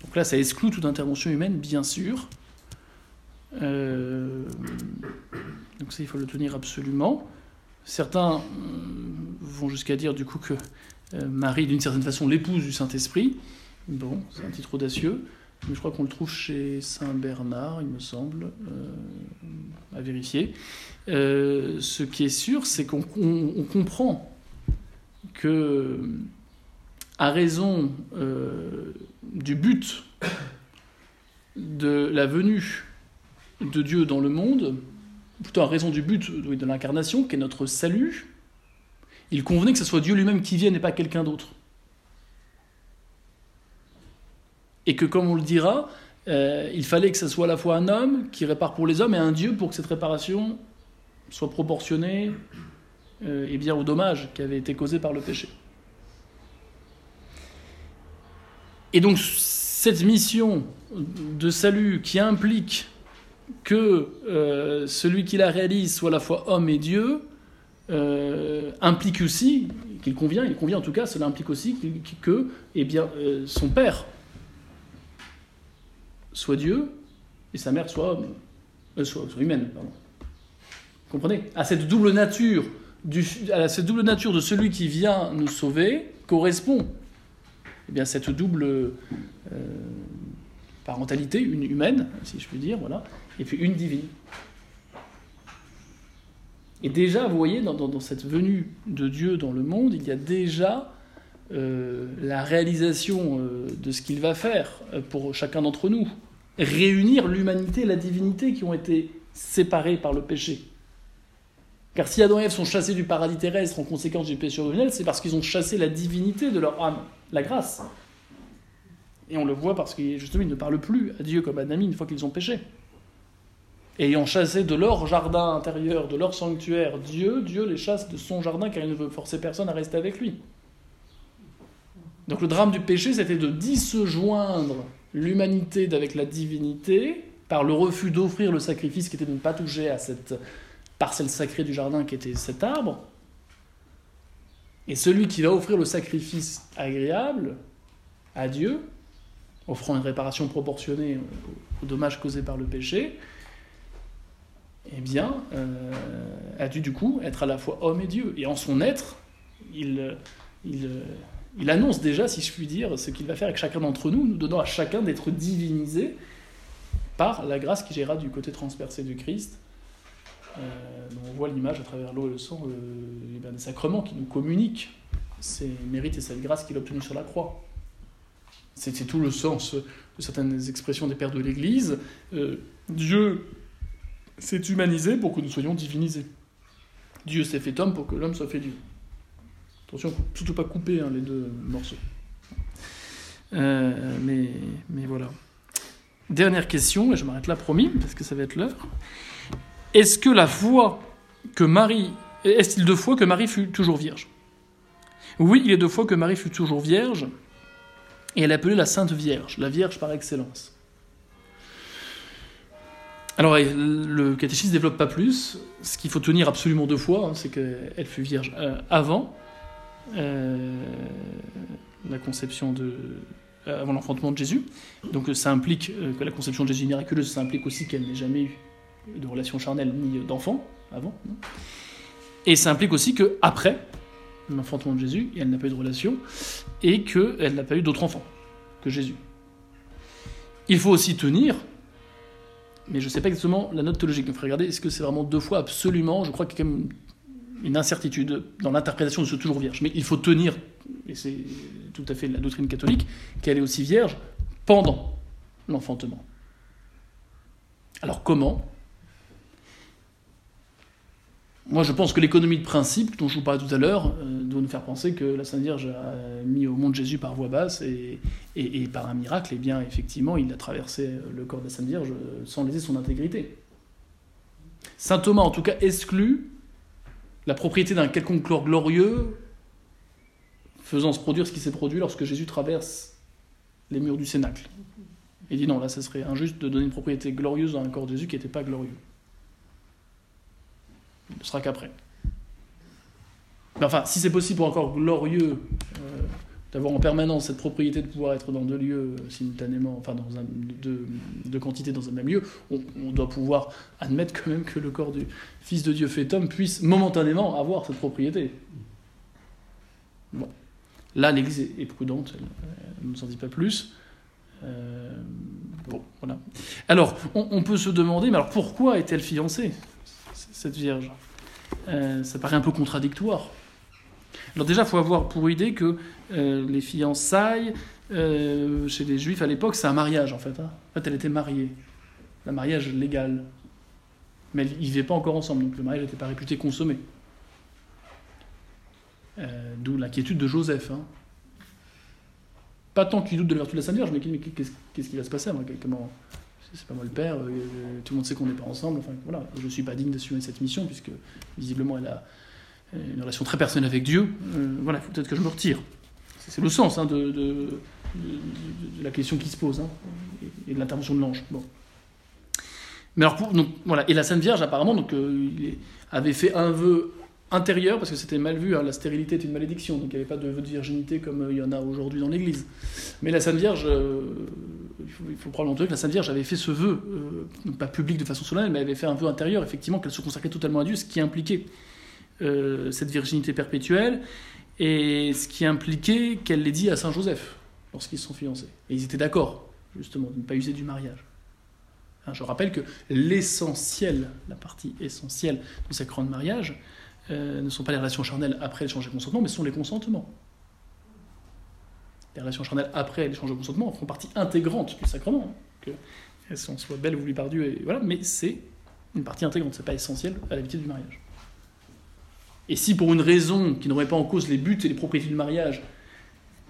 Speaker 1: Donc là, ça exclut toute intervention humaine, bien sûr. Euh, donc ça, il faut le tenir absolument. Certains euh, vont jusqu'à dire du coup que euh, Marie, d'une certaine façon, l'épouse du Saint-Esprit. Bon, c'est un titre audacieux mais je crois qu'on le trouve chez Saint Bernard, il me semble, euh, à vérifier. Ce qui est sûr, c'est qu'on comprend que, à raison du but de la venue de Dieu dans le monde, plutôt à raison du but de l'incarnation, qui est notre salut, il convenait que ce soit Dieu lui-même qui vienne et pas quelqu'un d'autre. Et que, comme on le dira, euh, il fallait que ce soit à la fois un homme qui répare pour les hommes et un Dieu pour que cette réparation soit proportionnée euh, et au dommage qui avait été causé par le péché. Et donc cette mission de salut qui implique que euh, celui qui la réalise soit à la fois homme et Dieu, implique aussi, qu'il convient, il convient en tout cas, cela implique aussi que eh bien, son père soit Dieu et sa mère soit homme, euh, soit, humaine. Vous comprenez? À cette double nature, de celui qui vient nous sauver correspond eh cette double euh, parentalité, une humaine, si je puis dire, voilà, et puis une divine. Et déjà, vous voyez, dans, cette venue de Dieu dans le monde, il y a déjà euh, la réalisation de ce qu'il va faire pour chacun d'entre nous réunir l'humanité et la divinité qui ont été séparées par le péché. Car si Adam et Ève sont chassés du paradis terrestre en conséquence du péché originel, c'est parce qu'ils ont chassé la divinité de leur âme, la grâce. Et on le voit parce qu'ils justement ne parlent plus à Dieu comme Adam une fois qu'ils ont péché. Ayant chassé de leur jardin intérieur, de leur sanctuaire, Dieu, Dieu les chasse de son jardin car il ne veut forcer personne à rester avec lui. Donc le drame du péché, c'était de disjoindre l'humanité d'avec la divinité par le refus d'offrir le sacrifice qui était de ne pas toucher à cette parcelle sacrée du jardin qui était cet arbre. Et celui qui va offrir le sacrifice agréable à Dieu, offrant une réparation proportionnée aux dommages causés par le péché, eh bien, euh, a dû du coup être à la fois homme et Dieu. Et en son être, il, il, il annonce déjà, si je puis dire, ce qu'il va faire avec chacun d'entre nous, nous donnant à chacun d'être divinisé par la grâce qui gérera du côté transpercé du Christ. Euh, on voit l'image à travers l'eau et le sang euh, des sacrements qui nous communiquent ses mérites et cette grâce qu'il a obtenue sur la croix. C'est tout le sens de certaines expressions des pères de l'Église. Euh, Dieu s'est humanisé pour que nous soyons divinisés. Dieu s'est fait homme pour que l'homme soit fait Dieu. Attention, surtout pas couper hein, les deux morceaux. Euh, mais, voilà. Dernière question, et je m'arrête là promis, parce que ça va être l'heure. Est-ce que la foi que Marie. Est-il deux fois que Marie fut toujours vierge? Oui, il est deux fois que Marie fut toujours vierge, et elle est appelée la Sainte Vierge, la Vierge par excellence. Alors, le catéchisme ne développe pas plus. Ce qu'il faut tenir absolument deux fois, hein, c'est qu'elle fut vierge euh, avant euh, la conception de euh, avant l'enfantement de Jésus. Donc ça implique que la conception de Jésus est miraculeuse, ça implique aussi qu'elle n'ait jamais eu de relation charnelle ni d'enfant avant. Et ça implique aussi que après l'enfantement de Jésus, elle n'a pas eu de relation et qu'elle n'a pas eu d'autres enfants que Jésus. Il faut aussi tenir mais je ne sais pas exactement la note théologique. Il faudrait regarder, est-ce que c'est vraiment deux fois absolument? Je crois qu'il y a quand même une incertitude dans l'interprétation de ce toujours vierge. Mais il faut tenir, et c'est tout à fait la doctrine catholique, qu'elle est aussi vierge pendant l'enfantement. Alors comment moi, je pense que l'économie de principe, dont je vous parlais tout à l'heure, euh, doit nous faire penser que la Sainte Vierge a mis au monde Jésus par voie basse et, par un miracle, et eh bien, effectivement, il a traversé le corps de la Sainte Vierge sans laisser son intégrité. Saint Thomas, en tout cas, exclut la propriété d'un quelconque corps glorieux faisant se produire ce qui s'est produit lorsque Jésus traverse les murs du Cénacle. Il dit non, là, ça serait injuste de donner une propriété glorieuse à un corps de Jésus qui n'était pas glorieux ne sera qu'après. Mais enfin, si c'est possible pour encore glorieux euh, d'avoir en permanence cette propriété de pouvoir être dans deux lieux euh, simultanément, enfin dans un, deux, quantités dans un même lieu, on, doit pouvoir admettre quand même que le corps du Fils de Dieu fait homme puisse momentanément avoir cette propriété. Bon. Là, l'Église est prudente, elle, ne s'en dit pas plus. Euh, bon, voilà. Alors, on, on, peut se demander, mais alors pourquoi est-elle fiancée? Cette Vierge. Euh, ça paraît un peu contradictoire. Alors déjà, il faut avoir pour idée que euh, les fiançailles, euh, chez les juifs à l'époque, c'est un mariage en fait. Hein. En fait, elle était mariée. Un mariage légal. Mais ils ne vivaient pas encore ensemble, donc le mariage n'était pas réputé consommé. D'où l'inquiétude de Joseph. Hein. Pas tant qu'il doute de la vertu de la Sainte Vierge, mais qu'est-ce qui va se passer Comment, c'est pas moi le père, euh, tout le monde sait qu'on n'est pas ensemble. Enfin, voilà, je ne suis pas digne d'assumer cette mission, puisque visiblement elle a une relation très personnelle avec Dieu. Euh, voilà, il faut peut-être que je me retire. C'est le sens hein, de, de, la question qui se pose hein, et de l'intervention de l'ange. Bon. Mais alors, donc, voilà. Et la Sainte Vierge, apparemment, donc, euh, avait fait un vœu intérieur, parce que c'était mal vu, hein, la stérilité est une malédiction, donc il n'y avait pas de vœu de virginité comme il y en a aujourd'hui dans l'Église. Mais la Sainte Vierge il faut, il faut probablement que la Sainte Vierge avait fait ce vœu, euh, pas public de façon solennelle, mais avait fait un vœu intérieur, effectivement, qu'elle se consacrait totalement à Dieu, ce qui impliquait euh, cette virginité perpétuelle, et ce qui impliquait qu'elle l'ait dit à Saint Joseph lorsqu'ils se sont fiancés. Et ils étaient d'accord, justement, de ne pas user du mariage. Hein, je rappelle que l'essentiel, la partie essentielle du sacrement de mariage, euh, ne sont pas les relations charnelles après l'échange de consentement, mais sont les consentements les relations charnelles après l'échange de consentement font partie intégrante du sacrement. Que elles soit belles ou voulues par Dieu, et voilà, mais c'est une partie intégrante, c'est pas essentiel à la vie du mariage. Et si pour une raison qui n'aurait pas en cause les buts et les propriétés du mariage,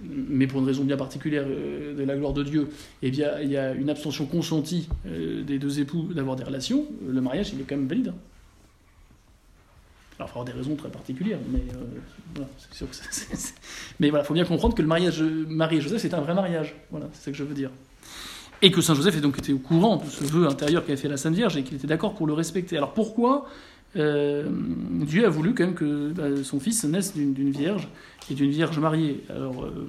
Speaker 1: mais pour une raison bien particulière euh, de la gloire de Dieu, eh bien, il y a une abstention consentie euh, des deux époux d'avoir des relations, le mariage, il est quand même valide. hein. Alors, il faut avoir des raisons très particulières, mais euh, voilà, c'est sûr que [LAUGHS] Mais voilà, il faut bien comprendre que le mariage euh, Marie et Joseph, c'est un vrai mariage. Voilà, c'est ce que je veux dire. Et que Saint Joseph donc été au courant de ce vœu intérieur qu'avait fait la Sainte Vierge et qu'il était d'accord pour le respecter. Alors pourquoi euh, Dieu a voulu quand même que bah, son fils naisse d'une vierge et d'une vierge mariée? Alors euh,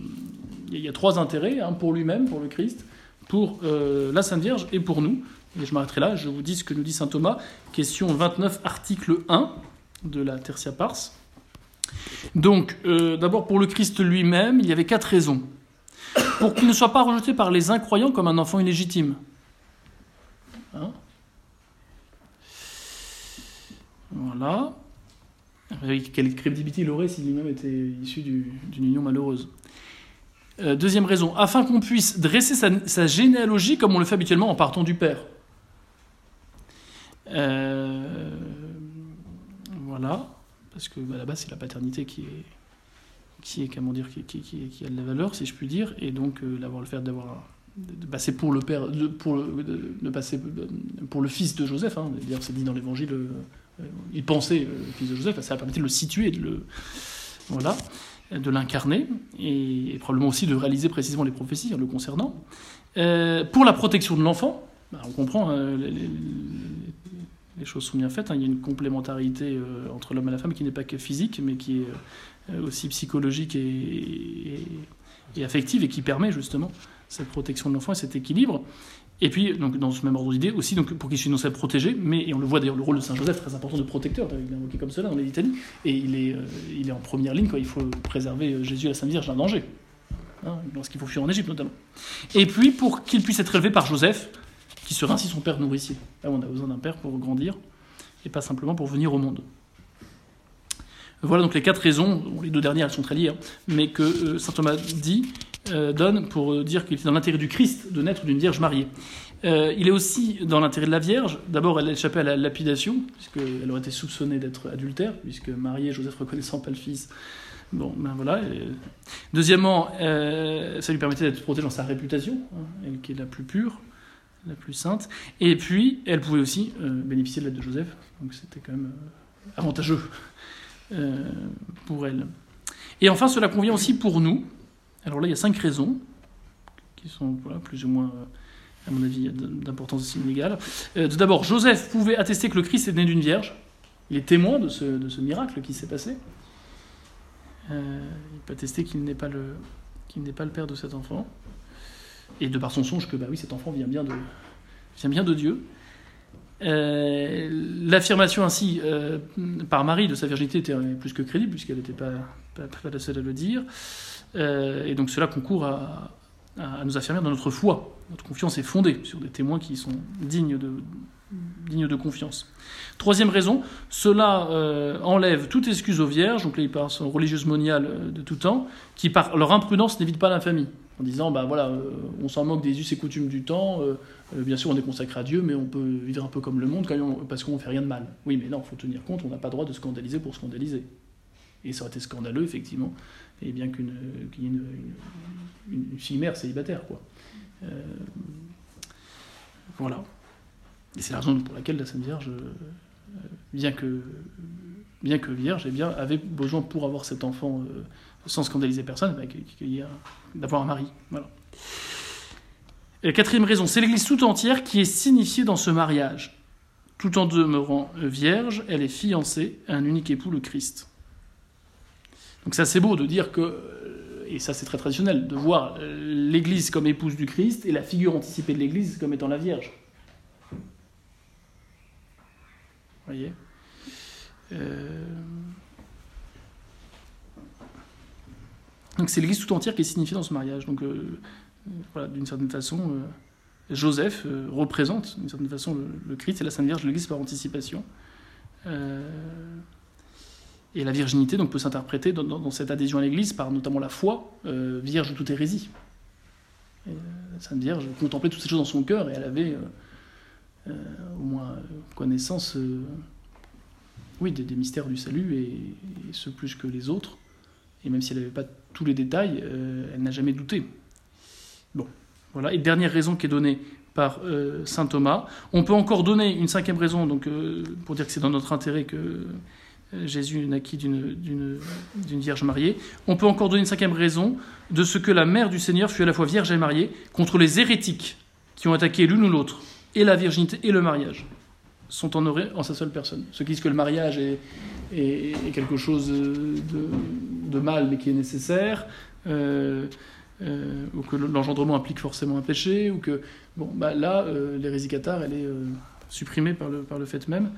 Speaker 1: il y a trois intérêts, hein, pour lui-même, pour le Christ, pour euh, la Sainte Vierge et pour nous. Et je m'arrêterai là, je vous dis ce que nous dit Saint Thomas, question 29, article 1 de la Tertia Pars. Donc, euh, d'abord pour le Christ lui-même, il y avait quatre raisons. Pour qu'il ne soit pas rejeté par les incroyants comme un enfant illégitime. Hein voilà. Quelle crédibilité il aurait s'il lui-même était issu du- d'une union malheureuse. Euh, deuxième raison, afin qu'on puisse dresser sa, sa généalogie comme on le fait habituellement en partant du Père. Euh, voilà, parce que bah, là-bas c'est la paternité qui qui comment dire, qui, a de la valeur, si je puis dire, et donc euh, le fait d'avoir de passer pour le père, de, pour de, passer pour le fils de Joseph. Hein, D'ailleurs, c'est dit dans l'Évangile. euh, euh, il pensait euh, le fils de Joseph, ça a permis de le situer, de le voilà, de l'incarner, et, probablement aussi de réaliser précisément les prophéties hein, le concernant. Euh, pour la protection de l'enfant, bah, on comprend, les- les choses sont bien faites. hein, il y a une complémentarité euh, entre l'homme et la femme qui n'est pas que physique, mais qui est euh, aussi psychologique et, affective, et qui permet justement cette protection de l'enfant et cet équilibre. Et puis, donc, dans ce même ordre d'idée, aussi donc, pour qu'il soit non seulement protégé, mais et on le voit d'ailleurs, le rôle de Saint Joseph, très important de protecteur, il est invoqué comme cela dans les et il est, euh, il est en première ligne quand il faut préserver Jésus et la Sainte Vierge d'un danger, hein, lorsqu'il faut fuir en Égypte notamment. Et puis, pour qu'il puisse être élevé par Joseph, qui sera ainsi son père nourricier. Là, on a besoin d'un père pour grandir, et pas simplement pour venir au monde. Voilà donc les quatre raisons, les deux dernières elles sont très liées, hein, mais que euh, saint Thomas dit, euh, donne pour euh, dire qu'il est dans l'intérêt du Christ de naître d'une vierge mariée. Il est aussi dans l'intérêt de la Vierge. D'abord, elle a échappé à la lapidation, puisqu'elle aurait été soupçonnée d'être adultère, puisque Marie et Joseph reconnaissant pas le fils. Bon, ben voilà. Deuxièmement, ça lui permettait d'être protégée dans sa réputation, hein, elle qui est la plus pure, la plus sainte. Et puis, elle pouvait aussi euh, bénéficier de l'aide de Joseph, donc c'était quand même euh, avantageux euh, pour elle. Et enfin, cela convient aussi pour nous. Alors là, il y a cinq raisons qui sont plus ou moins, à mon avis, d'importance aussi tout D'abord, Joseph pouvait attester que le Christ est né d'une vierge. Il est témoin de ce, miracle qui s'est passé. Il peut attester qu'il n'est pas le père de cet enfant. Et de par son songe que bah oui, cet enfant vient bien de vient bien de Dieu. Euh, L'affirmation ainsi euh, par Marie de sa virginité était plus que crédible puisqu'elle n'était pas, pas, la seule à le dire. Euh, et donc cela concourt à, nous affirmer dans notre foi. Notre confiance est fondée sur des témoins qui sont dignes de, dignes de confiance. Troisième raison, cela euh, enlève toute excuse aux vierges, donc là il parle religieuses moniales euh, de tout temps, qui par leur imprudence n'évitent pas l'infamie, en disant bah voilà, euh, on s'en moque des us et coutumes du temps, euh, euh, bien sûr on est consacré à Dieu, mais on peut vivre un peu comme le monde quand on, parce qu'on ne fait rien de mal. Oui, mais non, il faut tenir compte, on n'a pas le droit de scandaliser pour scandaliser. Et ça aurait été scandaleux, effectivement, et bien qu'une qu y ait une, mère célibataire, quoi. Voilà. Et c'est la raison pour laquelle la Sainte Vierge, bien que, bien que vierge, eh avait besoin pour avoir cet enfant euh, sans scandaliser personne, bah, d'avoir un mari. Et la quatrième raison, c'est l'Église tout entière qui est signifiée dans ce mariage. Tout en demeurant vierge, elle est fiancée à un unique époux, le Christ. Donc c'est assez beau de dire que, et ça c'est très traditionnel, de voir l'Église comme épouse du Christ et la figure anticipée de l'Église comme étant la Vierge. Vous voyez? Euh... Donc c'est l'Église tout entière qui est signifiée dans ce mariage. Donc euh, voilà, d'une certaine façon, euh, Joseph euh, représente d'une certaine façon le, Christ et la Sainte Vierge l'Église par anticipation. et la virginité donc peut s'interpréter dans, cette adhésion à l'Église par notamment la foi, vierge de toute hérésie. La Sainte Vierge contemplait toutes ces choses dans son cœur et elle avait euh, au moins connaissance oui, des, mystères du salut, et, ce plus que les autres. Et même si elle n'avait pas tous les détails, euh, elle n'a jamais douté. Bon, voilà. Et dernière raison qui est donnée par euh, saint Thomas. On peut encore donner une cinquième raison, donc euh, pour dire que c'est dans notre intérêt que Jésus naquit d'une vierge mariée. On peut encore donner une cinquième raison de ce que la mère du Seigneur fut à la fois vierge et mariée contre les hérétiques qui ont attaqué l'une ou l'autre, et la virginité et le mariage sont honorés en sa seule personne. Ceux qui disent que le mariage est, quelque chose de, mal mais qui est nécessaire, euh, euh, ou que l'engendrement implique forcément un péché, ou que bon, bah là, euh, l'hérésie cathare, elle est supprimée par le, par le fait même,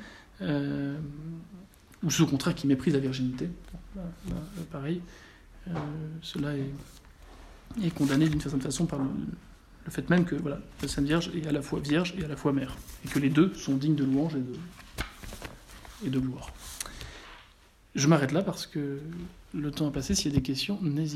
Speaker 1: ou ce contraire qui méprise la virginité. pareil, cela est, est condamné d'une certaine façon par le, le fait même que la Sainte Vierge est à la fois vierge et à la fois mère, et que les deux sont dignes de louange et de, et gloire. Je m'arrête là parce que le temps a passé. S'il y a des questions, n'hésitez